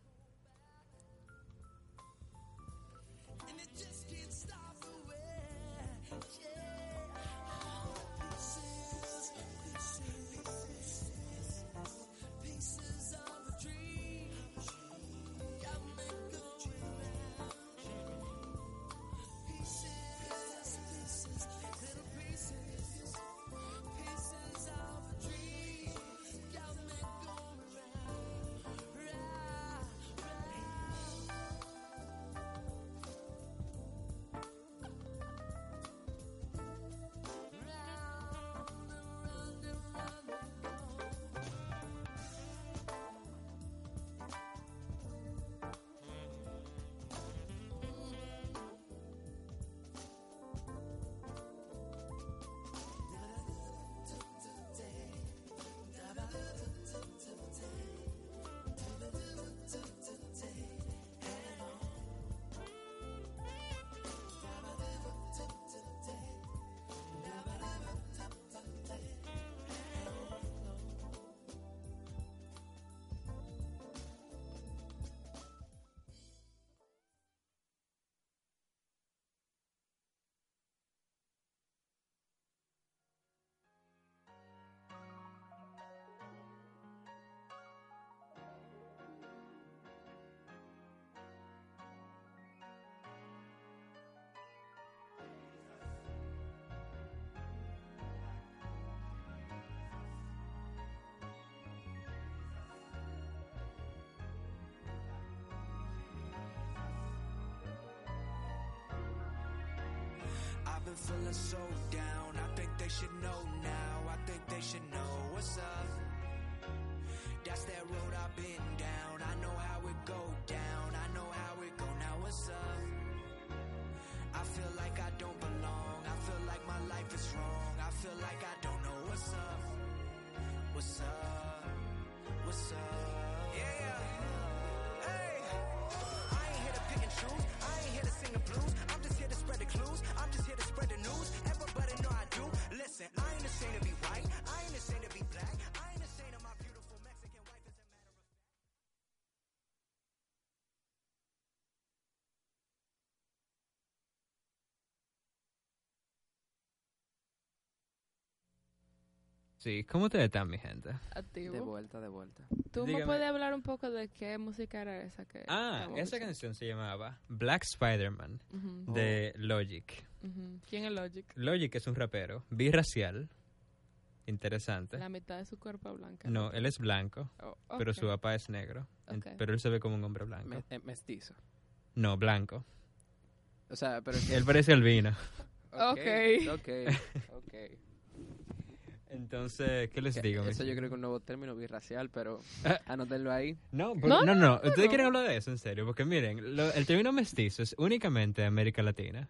Speaker 4: Been feeling so down. I think they should know now. I think they should know what's up. That's that road I've been down. I know how it go down. I know how it go. Now what's up? I feel like I don't belong. I feel like my life is wrong. I feel like I don't know what's up. What's up? What's up?
Speaker 1: Sí, ¿cómo ustedes están, mi gente?
Speaker 2: De
Speaker 3: Activo.
Speaker 2: vuelta, de vuelta.
Speaker 3: ¿Tú
Speaker 1: Dígame.
Speaker 3: me puedes hablar un poco de qué música era esa que
Speaker 1: Ah, esa
Speaker 3: escuchando?
Speaker 1: canción se llamaba Black Spider-Man de Logic.
Speaker 3: ujú. ¿Quién es Logic?
Speaker 1: Logic es un rapero birracial, interesante.
Speaker 3: La mitad de su cuerpo es blanca.
Speaker 1: No, él es blanco,
Speaker 3: Oh,
Speaker 1: pero su papá es negro. Pero él se ve como un hombre blanco.
Speaker 2: Me- eh, mestizo.
Speaker 1: No, blanco.
Speaker 2: O sea, pero...
Speaker 1: Él parece albino.
Speaker 2: Ok.
Speaker 3: Ok.
Speaker 2: Ok. ok.
Speaker 1: Entonces, ¿qué les digo?
Speaker 2: Eso yo creo que es un nuevo término birracial, pero anótenlo ahí.
Speaker 1: No, pero-
Speaker 3: No,
Speaker 1: no, no, Ustedes
Speaker 3: no.
Speaker 1: quieren hablar de eso, en serio. Porque miren, lo- el término mestizo es únicamente de América Latina.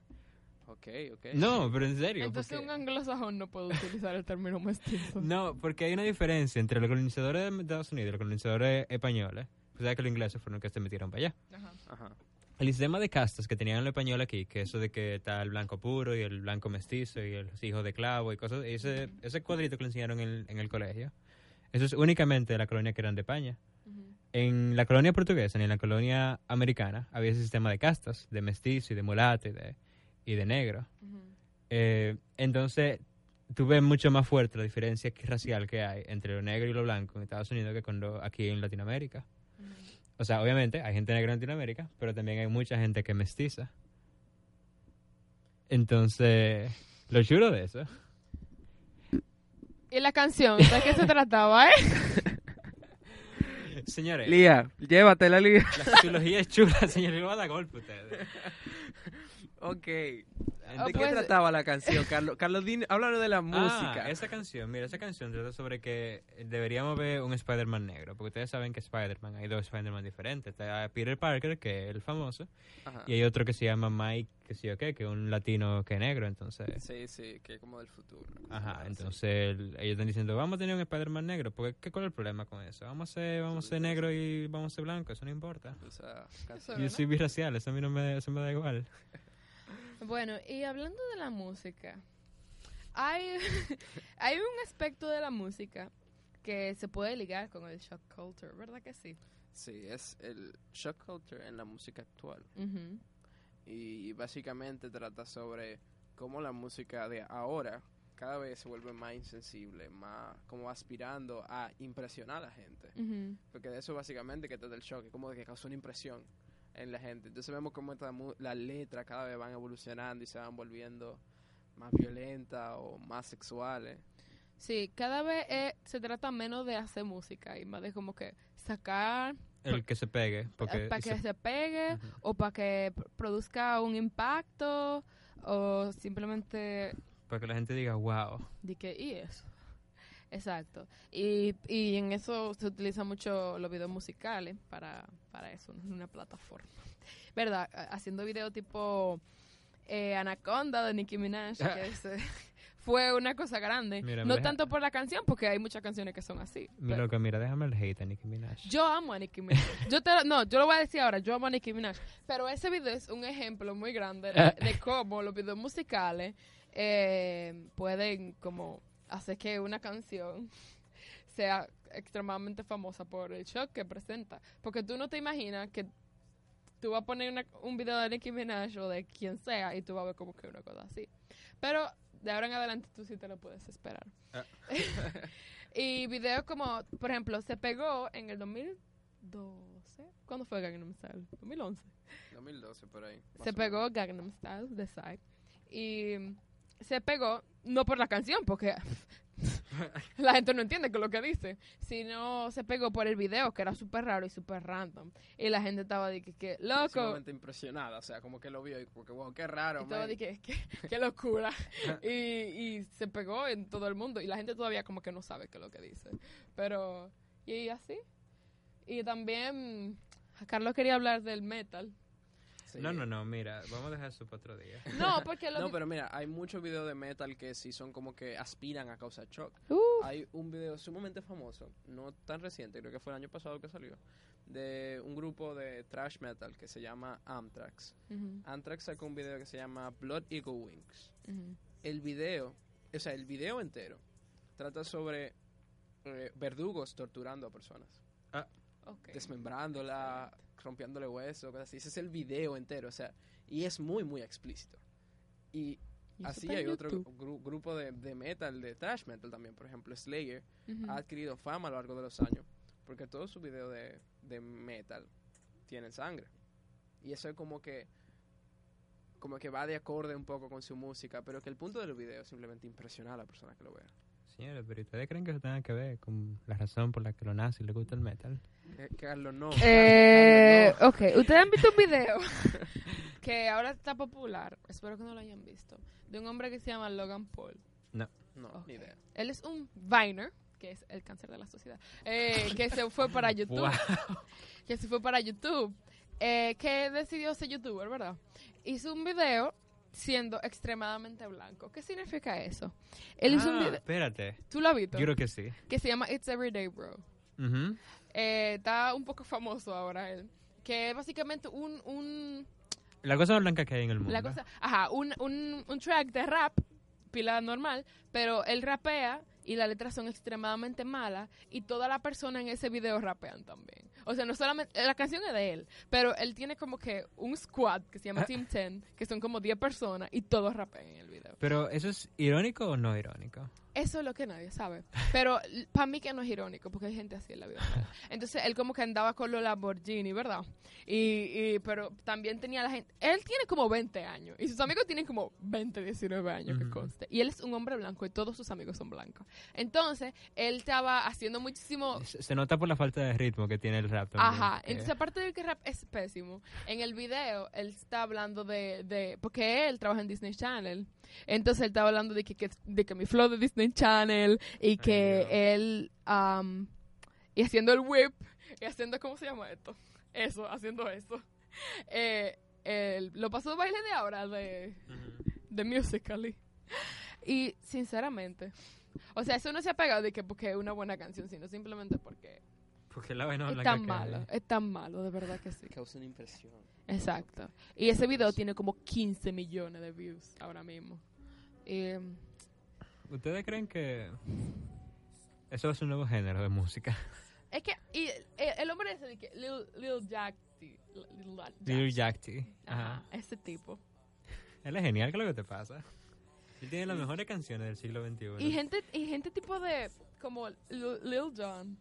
Speaker 2: Ok, ok.
Speaker 1: No, pero en serio.
Speaker 3: Entonces
Speaker 1: porque-
Speaker 3: un anglosajón no puede utilizar el término mestizo.
Speaker 1: No, porque hay una diferencia entre los colonizadores de Estados Unidos y los colonizadores españoles. Pues sabes que los ingleses fueron los que se metieron para allá.
Speaker 3: Ajá.
Speaker 2: Ajá.
Speaker 1: El sistema de castas que tenían los españoles aquí, que eso de que está el blanco puro y el blanco mestizo y los hijos de clavo y cosas, ese, ese cuadrito que le enseñaron en, en el colegio, eso es únicamente de la colonia que eran de España. En la colonia portuguesa ni en la colonia americana había ese sistema de castas, de mestizo y de mulato y de, y de negro. Eh, entonces, tú ves mucho más fuerte la diferencia racial que hay entre lo negro y lo blanco en Estados Unidos que con lo- aquí en Latinoamérica. O sea, obviamente hay gente negra en Latinoamérica, pero también hay mucha gente que es mestiza. Entonces, lo chulo de eso.
Speaker 3: ¿Y la canción? ¿De qué se trataba, eh?
Speaker 1: Señores,
Speaker 2: Lía, llévatela, Lía.
Speaker 1: la sociología es chula, señores, le voy a dar golpe a ustedes.
Speaker 2: Ok.
Speaker 3: Oh,
Speaker 2: ¿De qué
Speaker 3: pues-
Speaker 2: trataba la canción, Carlos? Carlos, háblanos de la música.
Speaker 1: Ah, esa canción, mira, esa canción trata sobre que deberíamos ver un Spider-Man negro, porque ustedes saben que Spider-Man, hay dos Spider-Man diferentes. Está Peter Parker, que es el famoso,
Speaker 2: Ajá.
Speaker 1: y hay otro que se llama Mike, que sí o qué, que es un latino que es negro, entonces...
Speaker 2: Sí, sí, que es como del futuro.
Speaker 1: Ajá, entonces el- ellos están diciendo, vamos a tener un Spider-Man negro, porque ¿qué, ¿cuál es el problema con eso? Vamos a ser, vamos a ser negro y vamos a ser blanco, eso no importa.
Speaker 2: O sea,
Speaker 1: Yo soy birracial, eso a mí no me, eso me da igual.
Speaker 3: Bueno, y hablando de la música, hay, hay un aspecto de la música que se puede ligar con el shock culture, ¿verdad que sí?
Speaker 2: Sí, es el shock culture en la música actual. Y básicamente trata sobre cómo la música de ahora cada vez se vuelve más insensible, más como aspirando a impresionar a la gente.
Speaker 3: Ujú.
Speaker 2: Porque de eso básicamente que trata el shock, es como de que causó una impresión en la gente. Entonces vemos cómo esta mu- las letras cada vez van evolucionando y se van volviendo más violentas o más sexuales.
Speaker 3: Sí, cada vez eh, se trata menos de hacer música y más de como que sacar
Speaker 1: El que se pegue,
Speaker 3: para que
Speaker 1: se-
Speaker 3: se pegue o para que pr- produzca un impacto o simplemente
Speaker 1: para que la gente diga, wow.
Speaker 3: de que y eso. Exacto. Y, y en eso se utiliza mucho los videos musicales para, para eso, en una plataforma. ¿Verdad? Ha- Haciendo videos tipo eh, Anaconda de Nicki Minaj, que es, eh, fue una cosa grande.
Speaker 1: Mira,
Speaker 3: no
Speaker 1: deja-
Speaker 3: tanto por la canción, porque hay muchas canciones que son así. Pero-
Speaker 1: loca, mira, déjame el hate a Nicki Minaj.
Speaker 3: yo amo a Nicki Minaj. Yo te, no, yo lo voy a decir ahora. Yo amo a Nicki Minaj. Pero ese video es un ejemplo muy grande de, de cómo los videos musicales eh, pueden como hacer que una canción sea extremadamente famosa por el shock que presenta. Porque tú no te imaginas que tú vas a poner una- un video de Nicki Minaj o de quien sea y tú vas a ver como que una cosa así. Pero de ahora en adelante tú sí te lo puedes esperar.
Speaker 1: Ah.
Speaker 3: y videos como, por ejemplo, se pegó en el 2012. ¿Cuándo fue Gangnam Style? 2011.
Speaker 2: 2012 por ahí.
Speaker 3: Se pegó Gangnam Style de Psy. Y se pegó no por la canción, porque la gente no entiende lo que dice, sino se pegó por el video, que era súper raro y súper random. Y la gente estaba de que, que loco.
Speaker 2: Sumamente impresionada, o sea, como que lo vio y como que, wow, qué raro,
Speaker 3: Y todo de que, que- qué locura. y, y se pegó en todo el mundo. Y la gente todavía como que no sabe qué es lo que dice. Pero, y así. Y también, Carlos quería hablar del metal.
Speaker 2: Sí.
Speaker 1: No, no, no, mira, vamos a dejar eso para otro día.
Speaker 3: No, porque lo
Speaker 2: No,
Speaker 3: que-
Speaker 2: pero mira, hay muchos videos de metal que sí son como que aspiran a causar shock.
Speaker 3: Uh,
Speaker 2: Hay un video sumamente famoso, no tan reciente, creo que fue el año pasado que salió, de un grupo de thrash metal que se llama Anthrax. Anthrax sacó un video que se llama Blood Eagle Wings. El video, o sea, el video entero trata sobre eh, verdugos torturando a personas,
Speaker 3: Ok.
Speaker 2: desmembrándola, rompiéndole huesos, cosas así. Ese es el video entero, o sea, y es muy, muy explícito. Y así hay otro gru- grupo de, de metal, de thrash metal también, por ejemplo, Slayer, ha adquirido fama a lo largo de los años, porque todos sus videos de, de metal tienen sangre. Y eso es como que como que va de acorde un poco con su música, pero que el punto del video es simplemente impresionar a la persona que lo vea.
Speaker 1: Señores, pero ¿ustedes creen que eso tenga que ver con la razón por la que los nazis les gusta el metal?
Speaker 2: Que- Carlos, no.
Speaker 3: Eh,
Speaker 2: Carlos,
Speaker 3: ok, ustedes han visto un video que ahora está popular, espero que no lo hayan visto, de un hombre que se llama Logan Paul.
Speaker 2: no. No,
Speaker 3: Ok.
Speaker 2: ni idea.
Speaker 3: Él es un Viner, que es el cáncer de la sociedad, eh, que se fue para YouTube.
Speaker 1: Wow.
Speaker 3: Que se fue para YouTube. eh, que decidió ser youtuber, ¿verdad? Hizo un video siendo extremadamente blanco. ¿Qué significa eso? Él hizo un
Speaker 1: Ah,
Speaker 3: video.
Speaker 1: espérate.
Speaker 3: ¿Tú lo has visto?
Speaker 1: Yo creo que sí.
Speaker 3: Que se llama It's Everyday Bro.
Speaker 1: Ujú.
Speaker 3: Eh, está un poco famoso ahora él. Que es básicamente un, un
Speaker 1: La cosa más blanca que hay en el mundo.
Speaker 3: La cosa, ajá, un, un, un track de rap, pila normal, pero él rapea y las letras son extremadamente malas y todas las personas en ese video rapean también. O sea, no solamente, la canción es de él, pero él tiene como que un squad que se llama Team 10, que son como 10 personas y todos rapean en el video.
Speaker 1: Pero, ¿eso es irónico o no irónico?
Speaker 3: Eso es lo que nadie sabe. Pero para mí que no es irónico, porque hay gente así en la vida. Entonces él como que andaba con los Lamborghini, ¿verdad? Y, y pero también tenía la gente... Él tiene como 20 años y sus amigos tienen como 20, 19 años, que conste. Y él es un hombre blanco y todos sus amigos son blancos. Entonces él estaba haciendo muchísimo...
Speaker 1: Se, se nota por la falta de ritmo que tiene el rap también.
Speaker 3: Ajá,
Speaker 1: que-
Speaker 3: entonces aparte de que rap es pésimo, en el video él está hablando de, de porque él trabaja en Disney Channel, entonces él estaba hablando de que, que- de que mi flow de Disney Channel y que él, am, y haciendo el whip, y haciendo, ¿cómo se llama esto? Eso, haciendo eso. Eh, el- lo pasó baile de ahora de, de Musical.ly. Y sinceramente, o sea, eso no se ha pegado de que porque es una buena canción, sino simplemente porque
Speaker 1: Porque la vaina
Speaker 3: es tan malo, es tan malo, de verdad que sí.
Speaker 2: Causa una impresión.
Speaker 3: Exacto. Y ese video tiene como 15 millones de views ahora mismo. Y, um,
Speaker 1: ¿Ustedes creen que eso es un nuevo género de música?
Speaker 3: es que y, eh, el hombre ese de que Lil, Lil Jacky, Lil.
Speaker 1: Yachty.
Speaker 3: Ajá, ese tipo.
Speaker 1: Él es genial, ¿qué es lo que te pasa? Él tiene las mejores canciones del siglo XXI.
Speaker 3: Y gente y gente tipo de como Lil, Jon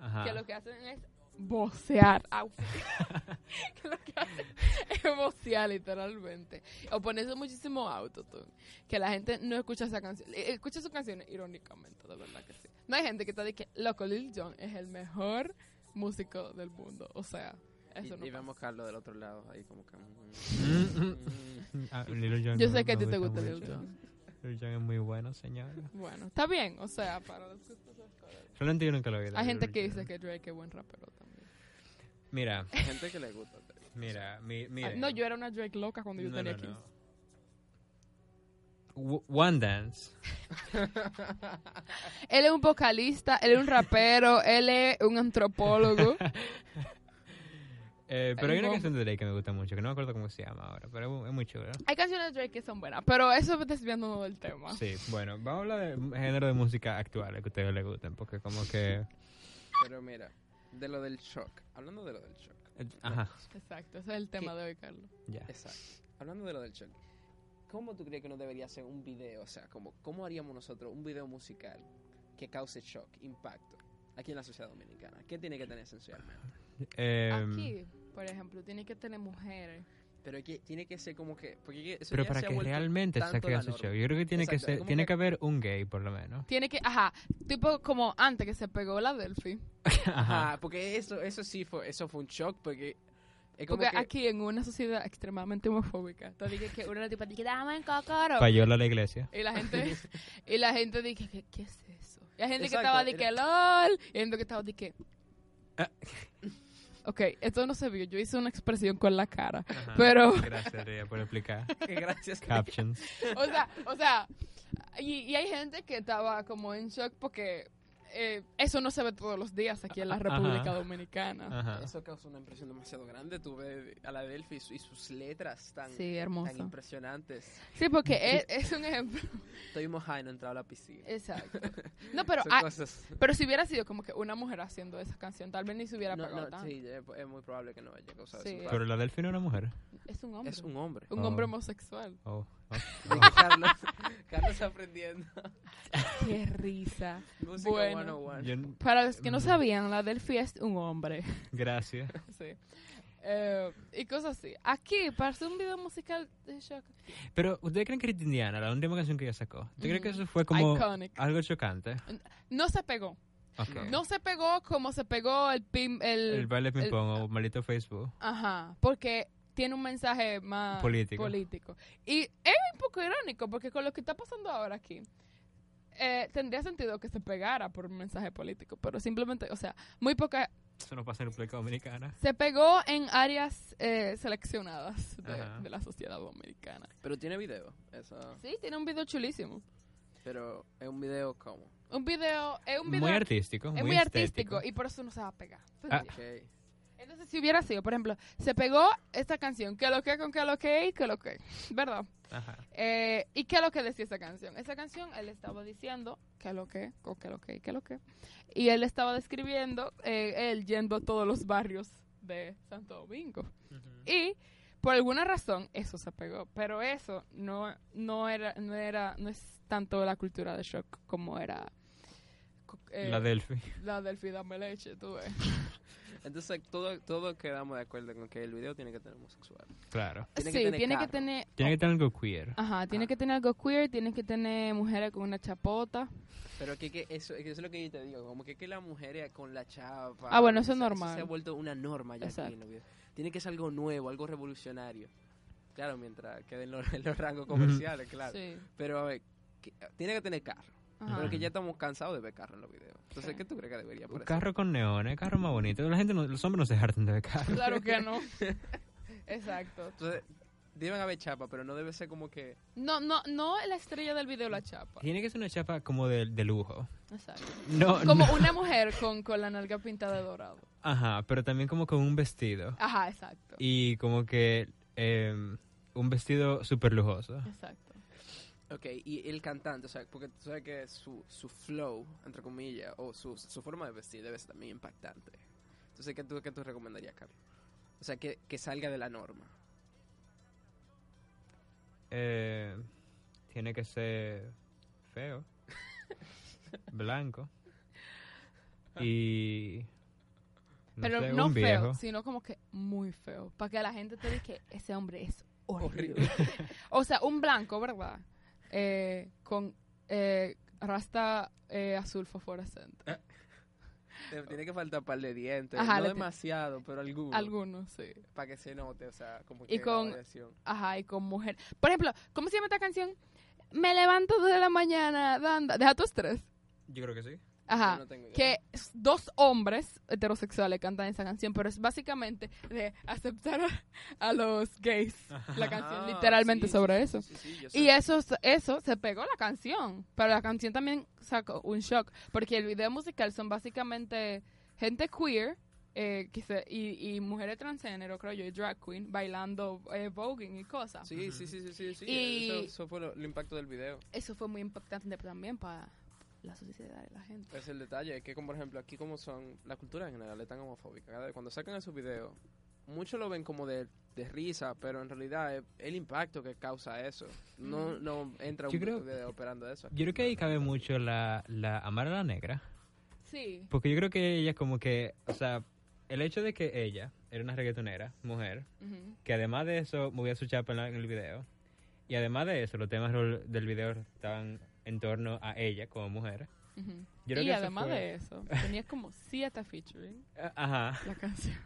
Speaker 1: Ajá.
Speaker 3: que lo que hacen es vocear. Que lo que hacen es vocear literalmente. O ponerse muchísimo autotune. Que la gente no escucha esa canción. eh, Escucha sus canciones irónicamente, de verdad que sí. No hay gente que está de que, loco, Lil Jon es el mejor músico del mundo. O sea,
Speaker 2: Y,
Speaker 3: eso no
Speaker 2: y vemos a Carlos del otro lado, ahí como que...
Speaker 1: Lil Jon
Speaker 3: Yo sé que a ti te gusta Lil. Jon.
Speaker 1: Jon es muy bueno, señora.
Speaker 3: Bueno, está bien. O sea, para los gustos colores.
Speaker 1: Realmente yo nunca lo he oído.
Speaker 3: Hay gente que dice que Drake es buen rapero también.
Speaker 1: Mira,
Speaker 2: Hay gente que le gusta. digo.
Speaker 1: mira, mi,
Speaker 3: Ah,
Speaker 1: miren.
Speaker 3: no, yo era una Drake loca cuando yo
Speaker 1: No,
Speaker 3: tenía
Speaker 1: no,
Speaker 3: 15.
Speaker 1: no. One Dance.
Speaker 3: Él es un vocalista, él es un rapero, él es un antropólogo.
Speaker 1: Eh, pero hay una canción de Drake que me gusta mucho, que no me acuerdo cómo se llama ahora, pero es mu- es muy chulo.
Speaker 3: Hay canciones de Drake que son buenas, pero eso es desviándonos del tema.
Speaker 1: Sí, bueno, vamos a hablar de género de música actuales que a ustedes les gusten, porque como que...
Speaker 2: Pero mira, de lo del shock. Hablando de lo del shock.
Speaker 1: eh, Ajá,
Speaker 3: Exacto, ese es el tema de hoy, Carlos.
Speaker 1: ya.
Speaker 2: Exacto. Hablando de lo del shock. ¿Cómo tú crees que no debería ser un video? O sea, como, ¿cómo haríamos nosotros un video musical que cause shock, impacto, aquí en la sociedad dominicana? ¿Qué tiene que tener esencialmente?
Speaker 1: Em,
Speaker 3: Aquí, por ejemplo, tiene que tener mujeres.
Speaker 2: Pero que tiene que ser como que... Porque eso
Speaker 1: pero
Speaker 2: ya
Speaker 1: para
Speaker 2: se
Speaker 1: que realmente saque
Speaker 2: la
Speaker 1: su show, yo creo que tiene que
Speaker 2: Exacto,
Speaker 1: ser,
Speaker 2: como
Speaker 1: tiene
Speaker 2: que-
Speaker 1: que haber un gay por lo menos.
Speaker 3: Tiene que, ajá, tipo como antes que se pegó la Delphi.
Speaker 1: Ajá.
Speaker 2: Ajá, porque eso, eso sí fue, eso fue un shock, porque... Es como
Speaker 3: Porque
Speaker 2: que,
Speaker 3: aquí en una sociedad extremadamente homofóbica, te dije que una tipa dice, dame en cocoro.
Speaker 1: Payola a la iglesia.
Speaker 3: Y la gente, y la gente dije, ¿qué, qué es eso? Y hay gente que
Speaker 2: Exacto,
Speaker 3: estaba de que
Speaker 2: era-
Speaker 3: lol, y hay gente que estaba que...
Speaker 1: Ah.
Speaker 3: Ok, esto no se vio, yo hice una expresión con la cara.
Speaker 1: Ajá.
Speaker 3: Pero-
Speaker 1: Gracias, Ria, por explicar.
Speaker 2: que gracias.
Speaker 1: Captions.
Speaker 3: O sea, o sea, y, y hay gente que estaba como en shock porque eh, eso no se ve todos los días aquí en la
Speaker 1: Ajá.
Speaker 3: República Dominicana.
Speaker 1: Ajá.
Speaker 2: Eso causó una impresión demasiado grande. Tuve a la Delphi y su- y sus letras tan,
Speaker 3: Sí,
Speaker 2: tan impresionantes.
Speaker 3: Sí, porque es, es un ejemplo.
Speaker 2: Estoy mojado y no entraba a la piscina.
Speaker 3: Exacto. No, pero, ah,
Speaker 2: cosas...
Speaker 3: pero si hubiera sido como que una mujer haciendo esa canción, tal vez ni se hubiera
Speaker 2: No,
Speaker 3: pegado
Speaker 2: no,
Speaker 3: tanto.
Speaker 2: sí, es, muy probable que no haya causado
Speaker 3: Sí.
Speaker 2: eso.
Speaker 1: Pero la Delfina es una mujer.
Speaker 3: Es un hombre.
Speaker 2: Es un hombre.
Speaker 3: Un
Speaker 1: Oh.
Speaker 3: hombre homosexual.
Speaker 1: Oh, oh.
Speaker 2: Carlos, Carlos aprendiendo.
Speaker 3: Qué risa.
Speaker 2: Música
Speaker 3: Bueno.
Speaker 2: 101.
Speaker 1: Yo-
Speaker 3: Para los que no sabían, la Delphi es un hombre.
Speaker 1: gracias.
Speaker 3: sí. Eh, y cosas así. Aquí, para hacer un video musical de shock.
Speaker 1: Pero, ¿ustedes creen que Indiana, la última canción que ella sacó, ¿ustedes creen que
Speaker 3: Ujú.
Speaker 1: eso fue como
Speaker 3: Iconic.
Speaker 1: algo chocante?
Speaker 3: No se pegó. No se pegó como se pegó el pim, el,
Speaker 1: El baile ping
Speaker 3: el-
Speaker 1: pong o maldito Facebook.
Speaker 3: Ajá, porque tiene un mensaje más
Speaker 1: Político.
Speaker 3: político. Y es un poco irónico, porque con lo que está pasando ahora aquí, eh, tendría sentido que se pegara por un mensaje político, pero simplemente, o sea, muy poca...
Speaker 1: Eso no pasa en República Dominicana.
Speaker 3: Se pegó en áreas eh, seleccionadas de, la sociedad dominicana.
Speaker 2: Pero tiene video. Eso.
Speaker 3: Sí, tiene un video chulísimo.
Speaker 2: Pero es un video como.
Speaker 3: Un video, es un video...
Speaker 1: Muy artístico,
Speaker 3: es
Speaker 1: muy,
Speaker 3: artístico y por eso no se va a pegar.
Speaker 1: Ah.
Speaker 3: Entonces, si hubiera sido, por ejemplo, se pegó esta canción, que lo que con que lo que y que lo que, ¿verdad?
Speaker 1: Ajá.
Speaker 3: Eh, ¿Y qué es lo que decía esa canción? Esa canción él estaba diciendo que lo que, con que lo que, que lo que. Y él estaba describiendo eh, él yendo a todos los barrios de Santo Domingo. Y por alguna razón eso se pegó, pero eso no, no era, no era, no es tanto la cultura de shock como era, eh,
Speaker 1: La Delphi.
Speaker 3: La Delphi, dame leche, tú ves.
Speaker 2: Entonces, todo, todo quedamos de acuerdo con que el video tiene que tener homosexual.
Speaker 1: Claro.
Speaker 2: Tiene
Speaker 3: sí,
Speaker 2: que tener
Speaker 3: tiene que tener...
Speaker 1: Tiene que tener algo queer.
Speaker 3: Ajá, tiene
Speaker 2: Ah.
Speaker 3: que tener algo queer, tiene que tener mujeres con una chapota.
Speaker 2: Pero que, que eso, que eso es lo que yo te digo, como que, que las mujeres con la chapa.
Speaker 3: Ah, bueno, eso es normal.
Speaker 2: se ha vuelto una norma ya
Speaker 3: Exacto.
Speaker 2: aquí en los videos. Tiene que ser algo nuevo, algo revolucionario. Claro, mientras queden los, rangos comerciales, claro.
Speaker 3: Sí.
Speaker 2: Pero a ver, que- tiene que tener carro.
Speaker 3: Ajá.
Speaker 2: Pero que ya estamos cansados de ver carro en los videos. Entonces,
Speaker 3: Sí.
Speaker 2: ¿qué tú crees que debería
Speaker 1: Un
Speaker 2: poner?
Speaker 1: carro con neones, carro más bonito. La gente no- los hombres no se hartan de ver carro.
Speaker 3: Claro que no. Exacto.
Speaker 2: Entonces, deben haber chapa, pero no debe ser como que...
Speaker 3: No, no, no la estrella del video la chapa.
Speaker 1: Tiene que ser una chapa como de, de lujo.
Speaker 3: Exacto.
Speaker 1: No,
Speaker 3: Como
Speaker 1: no.
Speaker 3: una mujer con, con la nalga pintada de dorado.
Speaker 1: Ajá, pero también como con un vestido.
Speaker 3: Ajá, exacto.
Speaker 1: Y como que em, un vestido súper lujoso.
Speaker 3: Exacto.
Speaker 2: Ok, y el cantante, o sea, porque tú sabes que su, su flow, entre comillas, o su, su forma de vestir debe ser también impactante. Entonces, ¿qué tú, qué tú recomendarías, Carlos? O sea, que, que salga de la norma.
Speaker 1: Eh, tiene que ser feo, blanco y no
Speaker 3: Pero
Speaker 1: sé,
Speaker 3: no feo,
Speaker 1: viejo.
Speaker 3: sino como que muy feo. Para que la gente te diga que ese hombre es horrible.
Speaker 2: Horrible.
Speaker 3: o sea, un blanco, ¿verdad? Eh, con eh, rasta eh, azul fosforescente.
Speaker 2: Te- Tiene que faltar un par de dientes.
Speaker 3: Ajá,
Speaker 2: no demasiado, pero algunos.
Speaker 3: Algunos, sí.
Speaker 2: Para que se note, o sea, como
Speaker 3: Y
Speaker 2: que la
Speaker 3: con-
Speaker 2: variación.
Speaker 3: Ajá, y con mujer. Por ejemplo, ¿cómo se llama esta canción? Me levanto de la mañana, dando. Deja tus tres.
Speaker 1: Yo creo que sí.
Speaker 3: Ajá.
Speaker 2: Yo no tengo idea.
Speaker 3: que dos hombres heterosexuales cantan esa canción, pero es básicamente de aceptar a, a los gays. La canción
Speaker 2: Ah,
Speaker 3: literalmente
Speaker 2: sí,
Speaker 3: sobre
Speaker 2: sí,
Speaker 3: eso.
Speaker 2: sí.
Speaker 3: Y eso, eso se pegó la canción, pero la canción también sacó un shock, porque el video musical son básicamente gente queer eh, que se- y, y mujeres transgénero, creo yo, y drag queen, bailando eh, voguing y cosas.
Speaker 2: Sí, sí, sí, sí, sí, sí.
Speaker 3: Y-
Speaker 2: Eso, eso fue lo- el impacto del video.
Speaker 3: Eso fue muy impactante también para la sociedad y la gente.
Speaker 2: Es el detalle, es que como por ejemplo aquí como son, la cultura en general es tan homofóbica, cada vez cuando sacan esos videos, muchos lo ven como de, de risa, pero en realidad es el impacto que causa eso. No,
Speaker 3: Ujú.
Speaker 2: no entra
Speaker 1: Yo
Speaker 2: un
Speaker 1: creo-
Speaker 2: video operando eso.
Speaker 1: Yo creo que ahí cabe mucho la, la amar a la negra.
Speaker 3: Sí.
Speaker 1: Porque yo creo que ella como que, o sea, el hecho de que ella era una reggaetonera, mujer,
Speaker 3: Ujú.
Speaker 1: que además de eso movía su chapa en, la- en el video, y además de eso los temas del video estaban en torno a ella como mujer.
Speaker 3: Ujú.
Speaker 1: Yo creo
Speaker 3: y
Speaker 1: que eso
Speaker 3: además
Speaker 1: fue-
Speaker 3: de eso, tenía como siete featuring
Speaker 1: Ajá.
Speaker 3: la canción.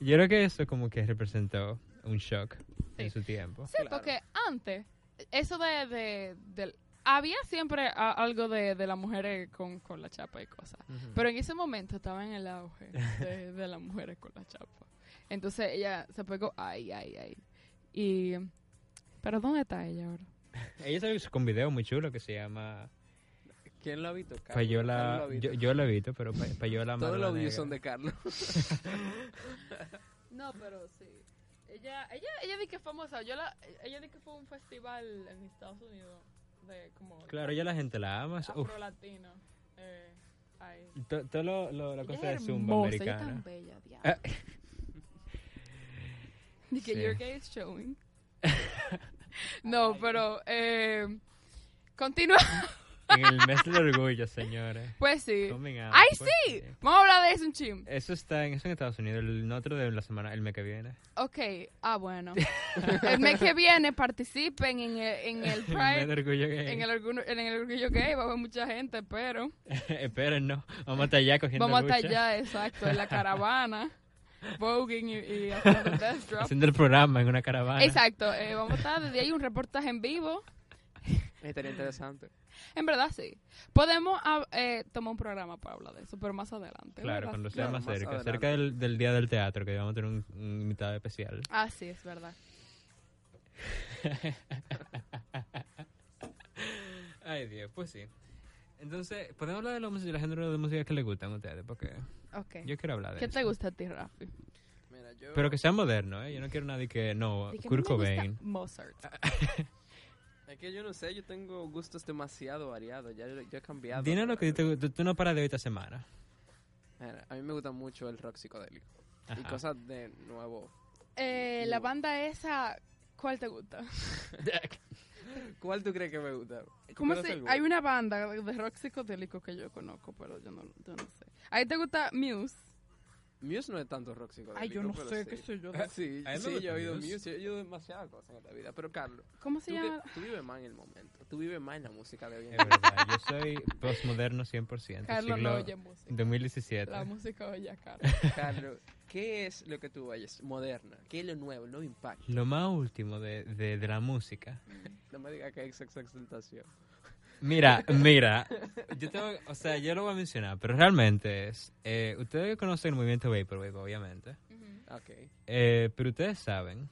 Speaker 1: Yo creo que eso como que representó un shock en su tiempo.
Speaker 3: Sí,
Speaker 2: Claro.
Speaker 3: porque antes, eso de, de, del- había siempre a- algo de, de las mujeres con, con la chapa y cosas. Pero en ese momento estaba en el auge de, de las mujeres con la chapa. Entonces ella se pegó, ay, ay, ay. Y, pero ¿dónde está ella ahora?
Speaker 1: Ella salió con un video muy chulo que se llama
Speaker 2: ¿Quién lo ha visto? Carlos. Carlos
Speaker 1: Payola.
Speaker 2: lo ha visto.
Speaker 1: Yo, yo lo he visto, pero Pa- Payola
Speaker 2: Todos los views son de Carlos.
Speaker 3: No, pero sí. Ella, ella, ella di que es famosa. Yo la, ella di que fue un festival en Estados Unidos de como
Speaker 1: Claro, ya la gente la ama. Uf,
Speaker 3: afro latino. Eh,
Speaker 1: todo lo, lo- la cosa de Zumba
Speaker 3: hermosa, ella es
Speaker 1: americana.
Speaker 3: tan bella, diablo.
Speaker 1: Ah.
Speaker 3: Que
Speaker 1: Sí.
Speaker 3: your gay is showing. no, pero eh, continúa.
Speaker 1: En el mes del orgullo, señores.
Speaker 3: Pues sí. ¡Ay,
Speaker 1: pues
Speaker 3: sí! Vamos a hablar de eso un chim.
Speaker 1: Eso está en, eso en Estados Unidos, el otro de la semana, el mes que viene.
Speaker 3: Ok, ah, bueno. el mes que viene participen en el, en el
Speaker 1: El mes de
Speaker 3: Pride.
Speaker 1: orgullo gay.
Speaker 3: En el, orgullo, en el orgullo gay va a haber mucha gente, pero
Speaker 1: Esperen, no. Vamos a estar allá cogiendo
Speaker 3: vamos hasta allá, exacto, en la caravana, voguing y, y haciendo death drop.
Speaker 1: Haciendo el programa en una caravana.
Speaker 3: Exacto, eh, vamos a estar desde ahí un reportaje en vivo.
Speaker 2: Estaría interesante.
Speaker 3: En verdad, sí. Podemos ah, eh, tomar un programa para hablar de eso, pero más adelante.
Speaker 1: Claro, cuando sea
Speaker 2: Claro,
Speaker 1: más
Speaker 2: más
Speaker 1: cerca.
Speaker 2: adelante.
Speaker 1: Cerca del, del día del teatro, que vamos a tener un, un invitado especial.
Speaker 3: Ah, sí, es verdad.
Speaker 1: Ay, Dios, pues sí. Entonces, ¿podemos hablar de la música, la género de música que les gustan a ustedes? Porque yo quiero hablar de
Speaker 3: ¿Qué
Speaker 1: eso.
Speaker 3: te gusta a ti, Rafi?
Speaker 2: Mira, yo...
Speaker 1: Pero que sea moderno, ¿eh? Yo no quiero nadie que... No,
Speaker 3: que
Speaker 1: Kurt
Speaker 3: no me gusta
Speaker 1: Cobain.
Speaker 3: Mozart.
Speaker 2: Es que yo no sé, yo tengo gustos demasiado variados. Ya yo, yo he cambiado.
Speaker 1: Dinos lo que te, tú, tú no paras de hoy esta semana.
Speaker 2: Mira, a mí me gusta mucho el rock psicodélico. Y cosas de nuevo.
Speaker 3: Eh, la banda esa, ¿cuál te gusta?
Speaker 2: ¿Cuál tú crees que me gusta? ¿Tú
Speaker 3: ¿Cómo se, hay una banda de rock psicodélico que yo conozco, pero yo no, yo no sé. ¿A ti te gusta Muse?
Speaker 2: Muse no es tanto rock psicodélico.
Speaker 3: Ay, yo no
Speaker 2: pero
Speaker 3: sé,
Speaker 2: sí.
Speaker 3: qué sé yo.
Speaker 2: Sí, sí, yo he oído
Speaker 1: Muse.
Speaker 2: Yo he oído demasiadas cosas en esta vida. Pero Carlos,
Speaker 3: ¿Cómo se
Speaker 2: tú,
Speaker 3: llama?
Speaker 2: tú vives más en el momento. Tú vives más en la música de hoy en
Speaker 1: Es
Speaker 2: día.
Speaker 1: verdad, yo soy postmoderno 100%.
Speaker 3: Carlos
Speaker 1: siglo
Speaker 3: no oye música.
Speaker 1: 2017.
Speaker 3: La música oye a Carlos.
Speaker 2: Carlos, ¿qué es lo que tú oyes moderna? ¿Qué es lo nuevo, nuevo impacto?
Speaker 1: Lo más último de, de, de la música.
Speaker 2: No me digas que es exaltación.
Speaker 1: Mira, mira, yo tengo, o sea, yo lo voy a mencionar, pero realmente es, eh, ustedes conocen el movimiento Vaporwave, obviamente,
Speaker 2: Ok.
Speaker 1: eh, pero ustedes saben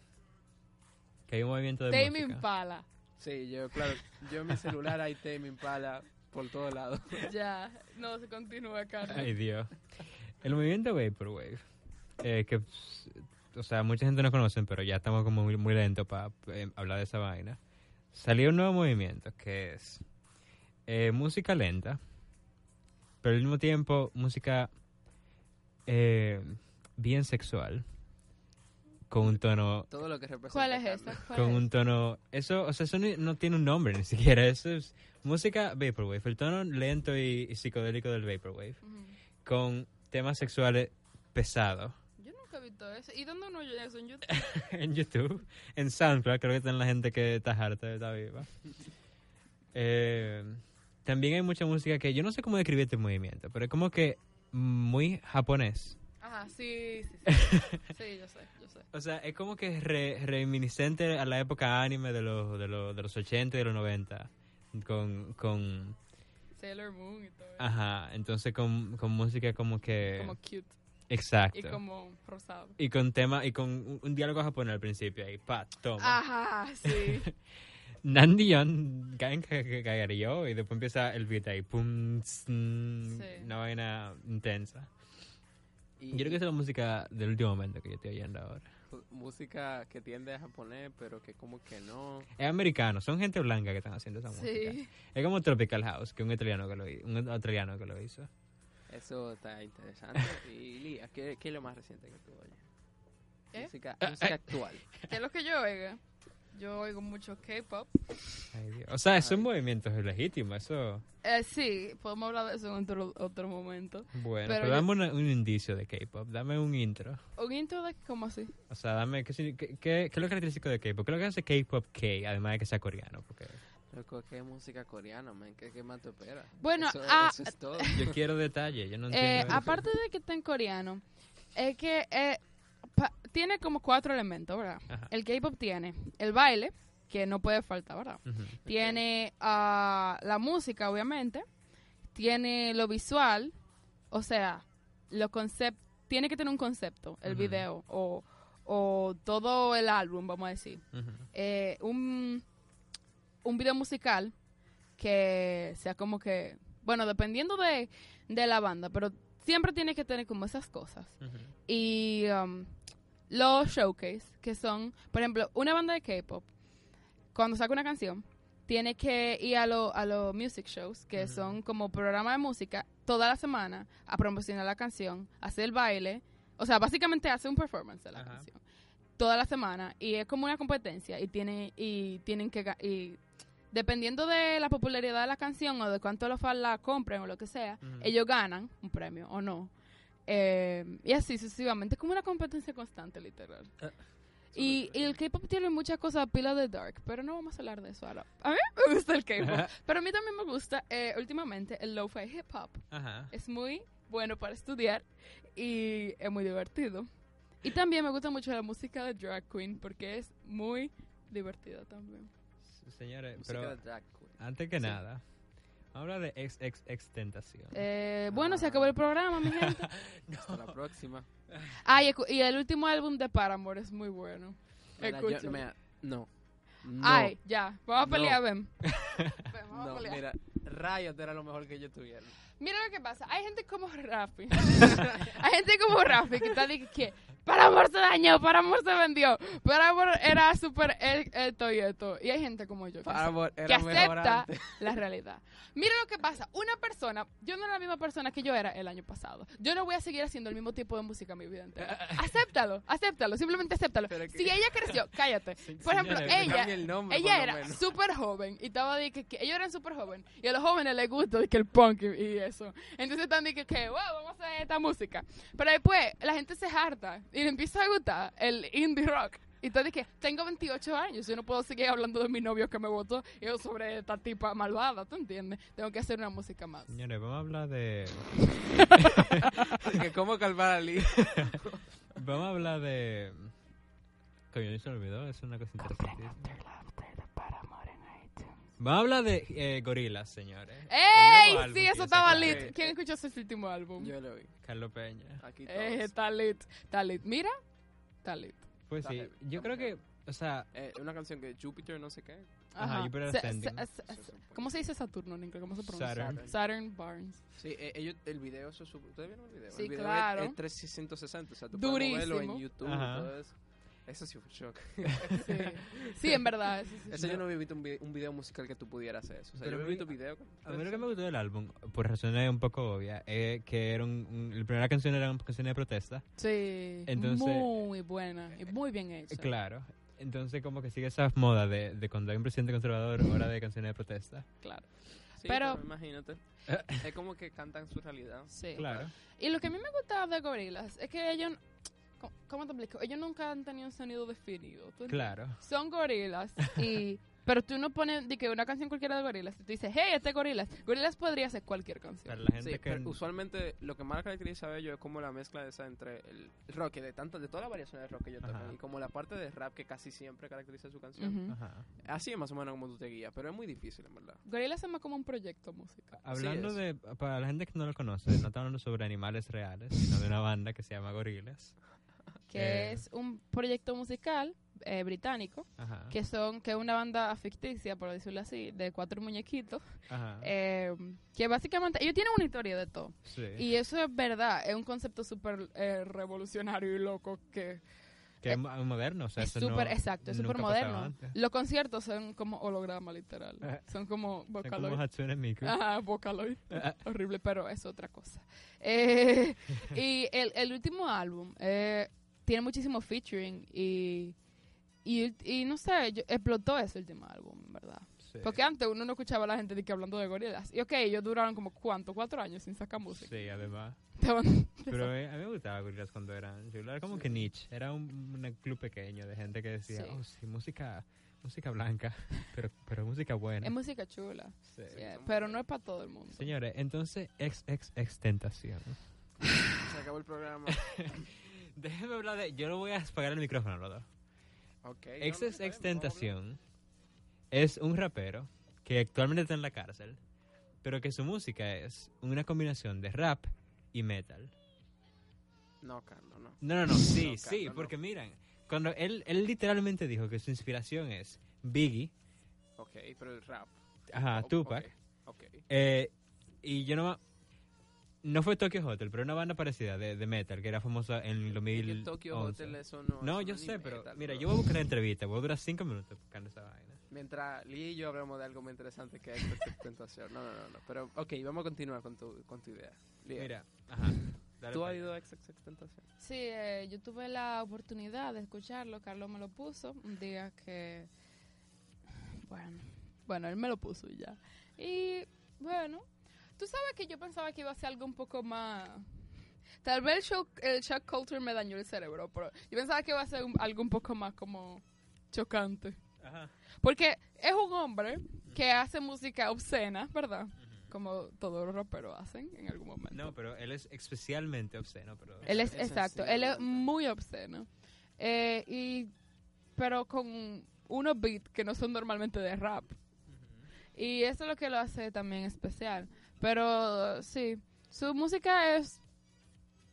Speaker 1: que hay un movimiento de
Speaker 3: Tame
Speaker 1: música.
Speaker 3: Impala.
Speaker 2: Sí, yo, claro, yo en mi celular hay Tame Impala por todos lados.
Speaker 3: Ya, no, se continúa, Carlos.
Speaker 1: Ay, Dios. El movimiento Vaporwave, eh, que, o sea, mucha gente no conocen, pero ya estamos como muy, muy lentos para hablar de esa vaina. Salió un nuevo movimiento que es eh, música lenta, pero al mismo tiempo música eh, bien sexual, con un tono
Speaker 2: Todo lo que representa.
Speaker 3: ¿Cuál es? ¿Cuál
Speaker 1: con
Speaker 3: es?
Speaker 1: un tono eso o sea eso ni- no tiene un nombre ni siquiera eso es música vaporwave el tono lento y, y psicodélico del vaporwave con temas sexuales pesados
Speaker 3: Yo nunca he visto eso. ¿Y dónde uno oye eso? En YouTube.
Speaker 1: en YouTube en SoundCloud creo que está la gente que está harta de esta viva Eh, también hay mucha música que yo no sé cómo describir este movimiento pero es como que muy japonés
Speaker 3: Ajá, sí, sí, sí. Sí, yo sé, yo sé.
Speaker 1: O sea, es como que re- reminiscente a la época anime de los, de los, de los 80 y de los 90. Con, con
Speaker 3: Sailor Moon y todo eso.
Speaker 1: ajá, entonces con, con música como que...
Speaker 3: Como cute.
Speaker 1: exacto.
Speaker 3: Y como rosado.
Speaker 1: Y con tema, y con un, un diálogo japonés al principio ahí, pa, toma.
Speaker 3: Ajá, sí.
Speaker 1: Nandion, caen cagaría y después empieza el beat ahí, pum,
Speaker 3: Sí.
Speaker 1: una vaina intensa.
Speaker 2: Y
Speaker 1: Yo creo que esa es la música del último momento que yo estoy oyendo ahora.
Speaker 2: música que tiende a japonés, pero que como que no.
Speaker 1: Es americano, son gente blanca que están haciendo esa música.
Speaker 3: sí.
Speaker 1: Es como Tropical House, que un italiano que lo, un australiano que lo hizo.
Speaker 2: Eso está interesante. y Lía, ¿qué, qué es lo más reciente que tú oyes?
Speaker 3: ¿Eh?
Speaker 2: Música, música actual.
Speaker 3: ¿Qué es lo que yo oigo? Yo oigo mucho K-pop.
Speaker 1: Ay, Dios. O sea, esos movimientos legítimos, eso...
Speaker 3: Eh, sí, podemos hablar de eso en otro, otro momento.
Speaker 1: Bueno,
Speaker 3: Pero
Speaker 1: pero,
Speaker 3: yo-
Speaker 1: dame una- un indicio de K-pop, dame un intro.
Speaker 3: ¿Un intro de cómo así?
Speaker 1: O sea, dame, ¿qué, qué, qué- qué es lo característico de K-pop? ¿Qué es lo que hace K-pop K, además de que sea coreano? Porque
Speaker 2: Loco, ¿qué música coreana, man? ¿Qué, qué más te espera?
Speaker 3: Bueno,
Speaker 2: eso,
Speaker 3: ah,
Speaker 2: eso es todo.
Speaker 1: yo quiero detalle, yo no entiendo
Speaker 3: Eh, aparte de que está en coreano, es que eh, pa- tiene como cuatro elementos, ¿verdad?
Speaker 1: Ajá.
Speaker 3: El K-pop tiene el baile, que no puede faltar, ¿verdad? Tiene ah, la música, obviamente. Tiene lo visual, o sea, lo concept tiene que tener un concepto, el video o, o todo el álbum, vamos a decir. Eh, un, un video musical que sea como que, bueno, dependiendo de, de la banda, pero siempre tiene que tener como esas cosas. Y um, los showcase, que son, por ejemplo, una banda de K-pop, cuando saca una canción, tiene que ir a los a los music shows, que son como programas de música, toda la semana a promocionar la canción, hacer el baile, o sea, básicamente hace un performance de la canción toda la semana y es como una competencia y tiene y tienen que y dependiendo de la popularidad de la canción o de cuánto los fans la compren o lo que sea, ellos ganan un premio o no. Eh, y así sucesivamente, es como una competencia constante, literal. Y, y el K-pop tiene muchas cosas pila de dark, pero no vamos a hablar de eso ahora. A mí me gusta el K-pop, pero a mí también me gusta eh, últimamente el lo-fi hip hop. Es muy bueno para estudiar y es muy divertido. Y también me gusta mucho la música de drag queen porque es muy divertida también.
Speaker 1: Señores,
Speaker 2: música
Speaker 1: pero
Speaker 2: de drag queen.
Speaker 1: antes que
Speaker 3: Sí.
Speaker 1: nada, vamos a hablar de ex, ex, extentación.
Speaker 3: Eh, bueno, se acabó el programa, mi gente.
Speaker 2: Hasta la próxima.
Speaker 3: Ah, y, el último álbum de Paramore es muy bueno.
Speaker 2: Mira, yo- mira, no. No.
Speaker 3: Ay, ya, vamos a
Speaker 2: No.
Speaker 3: pelear, ven. Ven, vamos a
Speaker 2: no,
Speaker 3: pelear.
Speaker 2: mira, Riot era lo mejor que yo tuviera.
Speaker 3: Mira lo que pasa, hay gente como Rafi. hay gente como Rafi que está de que, para Paramore se dañó, Paramore se vendió. Paramore era súper el- esto y esto. Y hay gente como yo que, que acepta la realidad. Mira lo que pasa. Una persona, yo no era la misma persona que yo era el año pasado. Yo no voy a seguir haciendo el mismo tipo de música mi vida entera. Acéptalo, acéptalo, simplemente acéptalo. Si ella creció, cállate. Por ejemplo, ella,
Speaker 2: el nombre,
Speaker 3: ella era súper joven y estaba de que, que ellos eran súper jóvenes y a los jóvenes les gusta de que el punk y, y eso. Entonces están de que, que, wow, vamos a hacer esta música. Pero después la gente se harta y le empieza a gustar el indie rock. Y entonces que tengo 28 años, yo no puedo seguir hablando de mi novio que me votó y yo sobre esta tipa malvada, ¿tú entiendes? Tengo que hacer una música más.
Speaker 1: Señores, vamos a hablar de...
Speaker 2: que cómo calmar a Lee.
Speaker 1: Vamos a hablar de... Coño, se me olvidó, es una cosa interesantísima. Vamos a hablar de eh, gorilas, señores.
Speaker 3: ¡Ey! Sí, eso estaba lit. ¿Quién escuchó ese último álbum?
Speaker 2: Yo lo vi.
Speaker 1: Carlos Peña.
Speaker 2: Aquí
Speaker 3: Eh,
Speaker 2: todos.
Speaker 3: está lit, está lit. Mira, está lit.
Speaker 1: Pues
Speaker 2: Está
Speaker 1: sí,
Speaker 2: heavy,
Speaker 1: yo
Speaker 2: está
Speaker 1: creo que, o sea,
Speaker 2: Eh, una canción que Jupiter no sé qué.
Speaker 1: Ajá, Jupiter
Speaker 3: Se-
Speaker 1: Ascending.
Speaker 3: ¿Cómo se dice Saturno en inglés? ¿Cómo se pronuncia?
Speaker 1: Saturn.
Speaker 3: Saturn Barnes.
Speaker 2: Sí, eh, ellos, el video, eso es su- ¿ustedes vieron el video?
Speaker 3: Sí,
Speaker 2: el video
Speaker 3: claro.
Speaker 2: es, es 360, o sea, tú puedes verlo
Speaker 3: Durísimo.
Speaker 2: en YouTube
Speaker 1: Ajá.
Speaker 2: y todo eso. Eso sí fue un shock.
Speaker 3: Sí, sí en verdad. Eso, sí,
Speaker 2: Eso
Speaker 3: sí.
Speaker 2: yo no había visto un, vi- un video musical que tú pudieras hacer eso. O sea,
Speaker 1: Pero
Speaker 2: yo
Speaker 1: a
Speaker 2: había
Speaker 1: mí-
Speaker 2: visto video.
Speaker 1: a mí lo que me gustó del álbum, por razones un poco obvias, es que era un, un- la primera canción era una canción de protesta.
Speaker 3: Sí,
Speaker 1: Entonces-
Speaker 3: muy buena y muy bien hecha.
Speaker 1: Claro. Entonces como que sigue esa moda de, de cuando hay un presidente conservador, hora de canciones de protesta.
Speaker 3: Claro,
Speaker 2: Sí,
Speaker 3: Pero-
Speaker 2: pero, imagínate. es como que cantan su realidad.
Speaker 3: sí.
Speaker 1: Claro.
Speaker 3: Y lo que a mí me gustaba de Gorillaz es que ellos, ¿cómo- ¿cómo te explico? Ellos nunca han tenido un sonido definido. ¿tú?
Speaker 1: Claro.
Speaker 3: Son gorilas y... Pero tú no pones de que una canción cualquiera de gorilas y tú dices, hey, este es gorilas. Gorilas podría ser cualquier canción.
Speaker 1: Para la gente
Speaker 2: Sí,
Speaker 1: que...
Speaker 2: pero usualmente lo que más caracteriza a ellos es como la mezcla de esa entre el rock, de tanto, de todas las variaciones de rock que ellos
Speaker 1: Ajá.
Speaker 2: tocan, y como la parte de rap que casi siempre caracteriza su canción.
Speaker 3: Ujú.
Speaker 1: Ajá.
Speaker 2: Así es más o menos como tú te guías, pero es muy difícil en verdad.
Speaker 3: Gorillaz es más como un proyecto musical.
Speaker 1: Hablando
Speaker 2: es.
Speaker 1: de, para la gente que no lo conoce, no estamos hablando sobre animales reales, sino de una banda que se llama Gorilas.
Speaker 3: Que
Speaker 1: Eh.
Speaker 3: es un proyecto musical eh, británico,
Speaker 1: Ajá.
Speaker 3: que son que es una banda ficticia, por decirlo así, de cuatro muñequitos,
Speaker 1: Ajá.
Speaker 3: eh, que básicamente ellos tienen una historia de todo.
Speaker 1: sí.
Speaker 3: Y eso es verdad, es un concepto súper eh, revolucionario y loco que
Speaker 1: que es mo- moderno, o sea,
Speaker 3: es súper,
Speaker 1: no-
Speaker 3: exacto, es súper moderno. Los conciertos son como holograma, literal. Son como
Speaker 1: Son como
Speaker 3: Vocaloid.
Speaker 1: Hatsune Miku.
Speaker 3: Ajá, Vocaloid. Horrible, pero es otra cosa. Eh, y el, el último álbum eh, tiene muchísimo featuring y, y, y no sé, yo- explotó ese último álbum, verdad.
Speaker 1: Sí.
Speaker 3: Porque antes uno no escuchaba a la gente de que hablando de gorilas. Y ok, ellos duraron como, ¿cuánto? Cuatro años sin sacar música.
Speaker 1: Sí, además. Pero eh, a mí me gustaba Gorillaz cuando eran. Era como que niche. Era un, un club pequeño de gente que decía,
Speaker 3: Sí.
Speaker 1: oh, sí, música, música blanca, pero, pero música buena.
Speaker 3: es música chula,
Speaker 1: Sí.
Speaker 3: pero no es para todo el mundo.
Speaker 1: Señores, entonces, ex, ex, extentación.
Speaker 2: Se acabó el programa.
Speaker 1: Déjeme hablar de... Yo lo voy a apagar el micrófono, los dos.
Speaker 2: Ok. no, no,
Speaker 1: extentación es un rapero que actualmente está en la cárcel, pero que su música es una combinación de rap y metal.
Speaker 2: No, Carlos, no.
Speaker 1: No, no, no, sí,
Speaker 2: No,
Speaker 1: sí,
Speaker 2: Carlos, no.
Speaker 1: porque miran, cuando él, él literalmente dijo que su inspiración es Biggie,
Speaker 2: Ok, pero el rap.
Speaker 1: ajá,
Speaker 2: Oh,
Speaker 1: Tupac,
Speaker 2: Ok. ok.
Speaker 1: eh, y yo no... No fue Tokyo Hotel, pero una banda parecida de, de metal que era famosa en el
Speaker 2: Es
Speaker 1: 2011.
Speaker 2: que Tokyo Hotel eso no.
Speaker 1: No, yo
Speaker 2: es
Speaker 1: sé, pero
Speaker 2: metal,
Speaker 1: mira,
Speaker 2: bro.
Speaker 1: yo voy a buscar la entrevista, voy a durar cinco minutos buscando esa vaina.
Speaker 2: Mientras Lee y yo hablamos de algo muy interesante que es Ex Tentación. No, no, no, no. Pero, ok, vamos a continuar con tu, con tu idea. Lee,
Speaker 1: Mira, ajá. dale
Speaker 2: ¿tú has ido a Ex Tentación?
Speaker 3: Sí, eh, yo tuve la oportunidad de escucharlo, Carlos me lo puso un día que, bueno, bueno, él me lo puso y ya. Y bueno, tú sabes que yo pensaba que iba a ser algo un poco más... Tal vez el shock, el shock culture me dañó el cerebro, pero yo pensaba que iba a ser un- algo un poco más como chocante.
Speaker 1: Ajá.
Speaker 3: Porque es un hombre que hace música obscena, ¿verdad? Como todos los raperos hacen en algún momento.
Speaker 1: No, pero él es especialmente obsceno, pero...
Speaker 3: Él es,
Speaker 2: Es
Speaker 3: exacto, él es muy obsceno. Eh, y, pero con unos beats que no son normalmente de rap. Y eso es lo que lo hace también especial. Pero sí, su música es...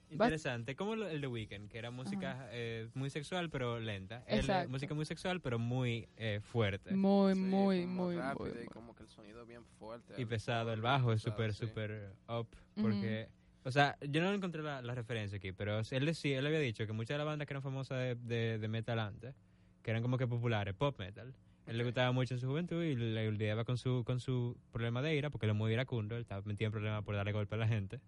Speaker 1: Interesante, como el de Weekend, que era música eh, muy sexual pero lenta. Él, eh,
Speaker 3: Exacto.
Speaker 1: música muy sexual pero muy eh, fuerte.
Speaker 3: Muy,
Speaker 2: Sí,
Speaker 3: muy,
Speaker 2: como
Speaker 3: muy,
Speaker 2: rápido
Speaker 3: muy,
Speaker 2: y como que el sonido bien fuerte.
Speaker 1: y pesado, el bajo es súper,
Speaker 2: sí.
Speaker 1: súper up, porque O sea, yo no encontré la, la referencia aquí, pero él decía, él había dicho que muchas de las bandas que eran famosas de, de, de metal antes, que eran como que populares, pop metal, él le gustaba mucho en su juventud y le lidiaba con su, con su problema de ira, porque él es muy iracundo, él estaba metido en problemas por darle golpe a la gente.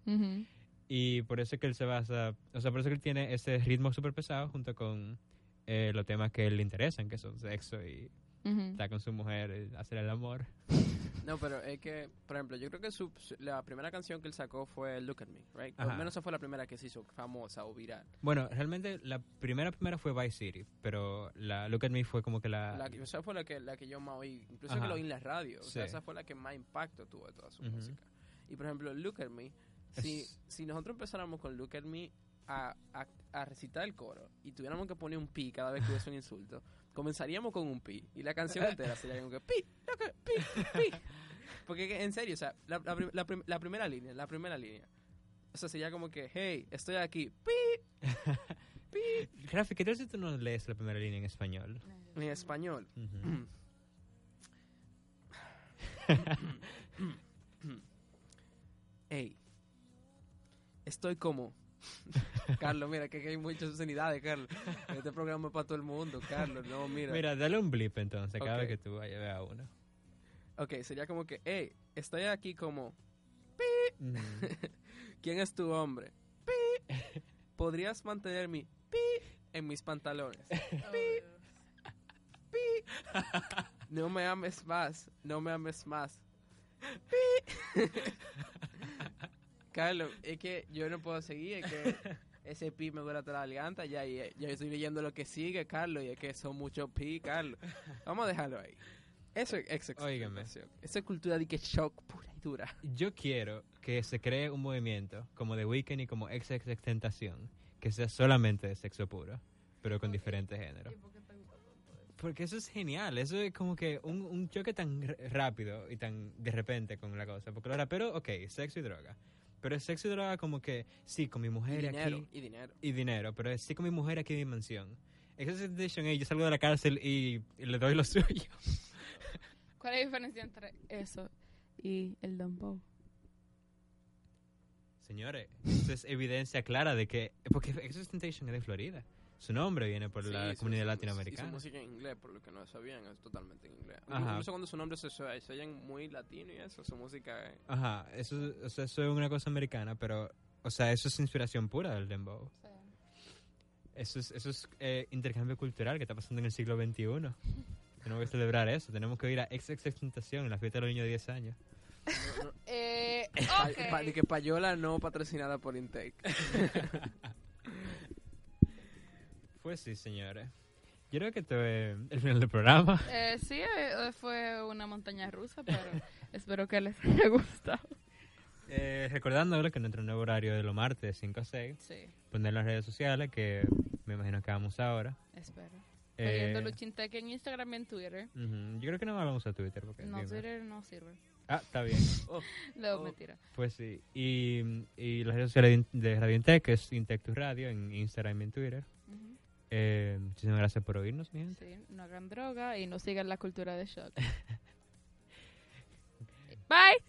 Speaker 1: Y por eso es que él se basa, o sea, por eso que él tiene ese ritmo súper pesado junto con eh, los temas que él le interesan, que son sexo y
Speaker 3: Ujú.
Speaker 1: estar con su mujer, y hacer el amor.
Speaker 2: No, pero es que, por ejemplo, yo creo que su, la primera canción que él sacó fue Look at Me, right? Por lo
Speaker 1: Ajá.
Speaker 2: menos esa fue la primera que se hizo famosa o viral.
Speaker 1: Bueno, realmente la primera primera fue Vice City, pero la Look at Me fue como que la...
Speaker 2: La, esa fue la que, la que yo más oí, incluso
Speaker 1: Ajá.
Speaker 2: que lo oí en la radio. O sea, esa fue la que más impacto tuvo de toda su música. Y por ejemplo, Look at Me, si,
Speaker 1: Es-
Speaker 2: si nosotros empezáramos con Look at Me a, a, a recitar el coro y tuviéramos que poner un pi cada vez que hubiese un insulto, comenzaríamos con un pi. Y la canción entera sería como que pi, pi, pi. Porque que, en serio, o sea, la, la, la prim- la primera línea, la primera línea. O sea, sería como que, hey, estoy aquí, pi,
Speaker 1: Rafi, ¿qué tal si tú no lees la primera línea en español?
Speaker 2: en español. Hey, estoy como. Carlos, mira, que, hay muchas unidades, Carlos. Este programa es para todo el mundo, Carlos. No, mira.
Speaker 1: Mira, dale un blip entonces cada vez que tú vayas a ver a uno.
Speaker 2: Ok, sería como que, hey, estoy aquí como.
Speaker 1: Ujú.
Speaker 2: ¿Quién es tu hombre? Pi. ¿Podrías mantener mi pi en mis pantalones? No me ames más, no me ames más. Pi. Carlos, es que yo no puedo seguir, es que ese pi me dura hasta la garganta, ya, ya, ya estoy leyendo lo que sigue, Carlos, y es que son muchos pi, Carlos. Vamos a dejarlo ahí. Eso es. Esa es cultura de que shock pura y dura.
Speaker 1: Yo quiero que se cree un movimiento como The Weeknd y como XXX Tentación, que sea solamente de sexo puro, pero con diferentes géneros. Porque eso es genial, eso es como que un, un choque tan rápido y tan de repente con la cosa. Porque los raperos, ok, sexo y droga. Pero el sexo y droga como que, sí, con mi
Speaker 2: Y
Speaker 1: mujer
Speaker 2: dinero,
Speaker 1: aquí
Speaker 2: y dinero.
Speaker 1: y dinero, pero es, sí con mi mujer aquí en mi mansión. Tentacion, ey, yo salgo de la cárcel y, y le doy lo suyo.
Speaker 3: ¿Cuál es la diferencia entre eso y el dembow?
Speaker 1: Señores, esto es evidencia clara de que... Porque XXX Tentacion es de Florida. Su nombre viene por
Speaker 2: Sí,
Speaker 1: la comunidad
Speaker 2: su-
Speaker 1: latinoamericana.
Speaker 2: Su música en inglés, por lo que no sabían, es totalmente en inglés.
Speaker 1: Ajá.
Speaker 2: Incluso cuando su nombre se, oyen muy latino y eso, su música es...
Speaker 1: Ajá, eso, o sea, eso es una cosa americana, pero, o sea, eso es inspiración pura del dembow. Eso es, eso es eh, intercambio cultural que está pasando en el siglo XXI. Tenemos que celebrar eso. Tenemos que ir a XXX Tentación en la fiesta de los niños de 10 años.
Speaker 2: no- no-
Speaker 3: Eh,
Speaker 2: pa-
Speaker 3: ok.
Speaker 2: pa- de que Payola no patrocinada por Intake.
Speaker 1: Pues sí, señores. Yo creo que esto es el final del programa.
Speaker 3: Eh, sí, eh, fue una montaña rusa, pero espero que les haya gustado.
Speaker 1: Eh, recordándole que nuestro nuevo horario es los martes de 5 a 6.
Speaker 3: Sí,
Speaker 1: Poner las redes sociales, que me imagino que vamos ahora.
Speaker 3: espero.
Speaker 1: Eh,
Speaker 3: Luchintec en Instagram y en Twitter.
Speaker 1: ujú, Yo creo que no vamos a Twitter. Porque,
Speaker 3: No,
Speaker 1: dime.
Speaker 3: Twitter no sirve.
Speaker 1: Ah, está bien.
Speaker 3: No,
Speaker 2: Oh.
Speaker 3: mentira.
Speaker 1: Pues sí. Y, y las redes sociales de de Radio Intec, que es Intec Tu Radio, en Instagram y en Twitter. Eh, muchísimas gracias por oírnos, mi gente.
Speaker 3: Sí, no hagan droga y no sigan la cultura de shock. Bye.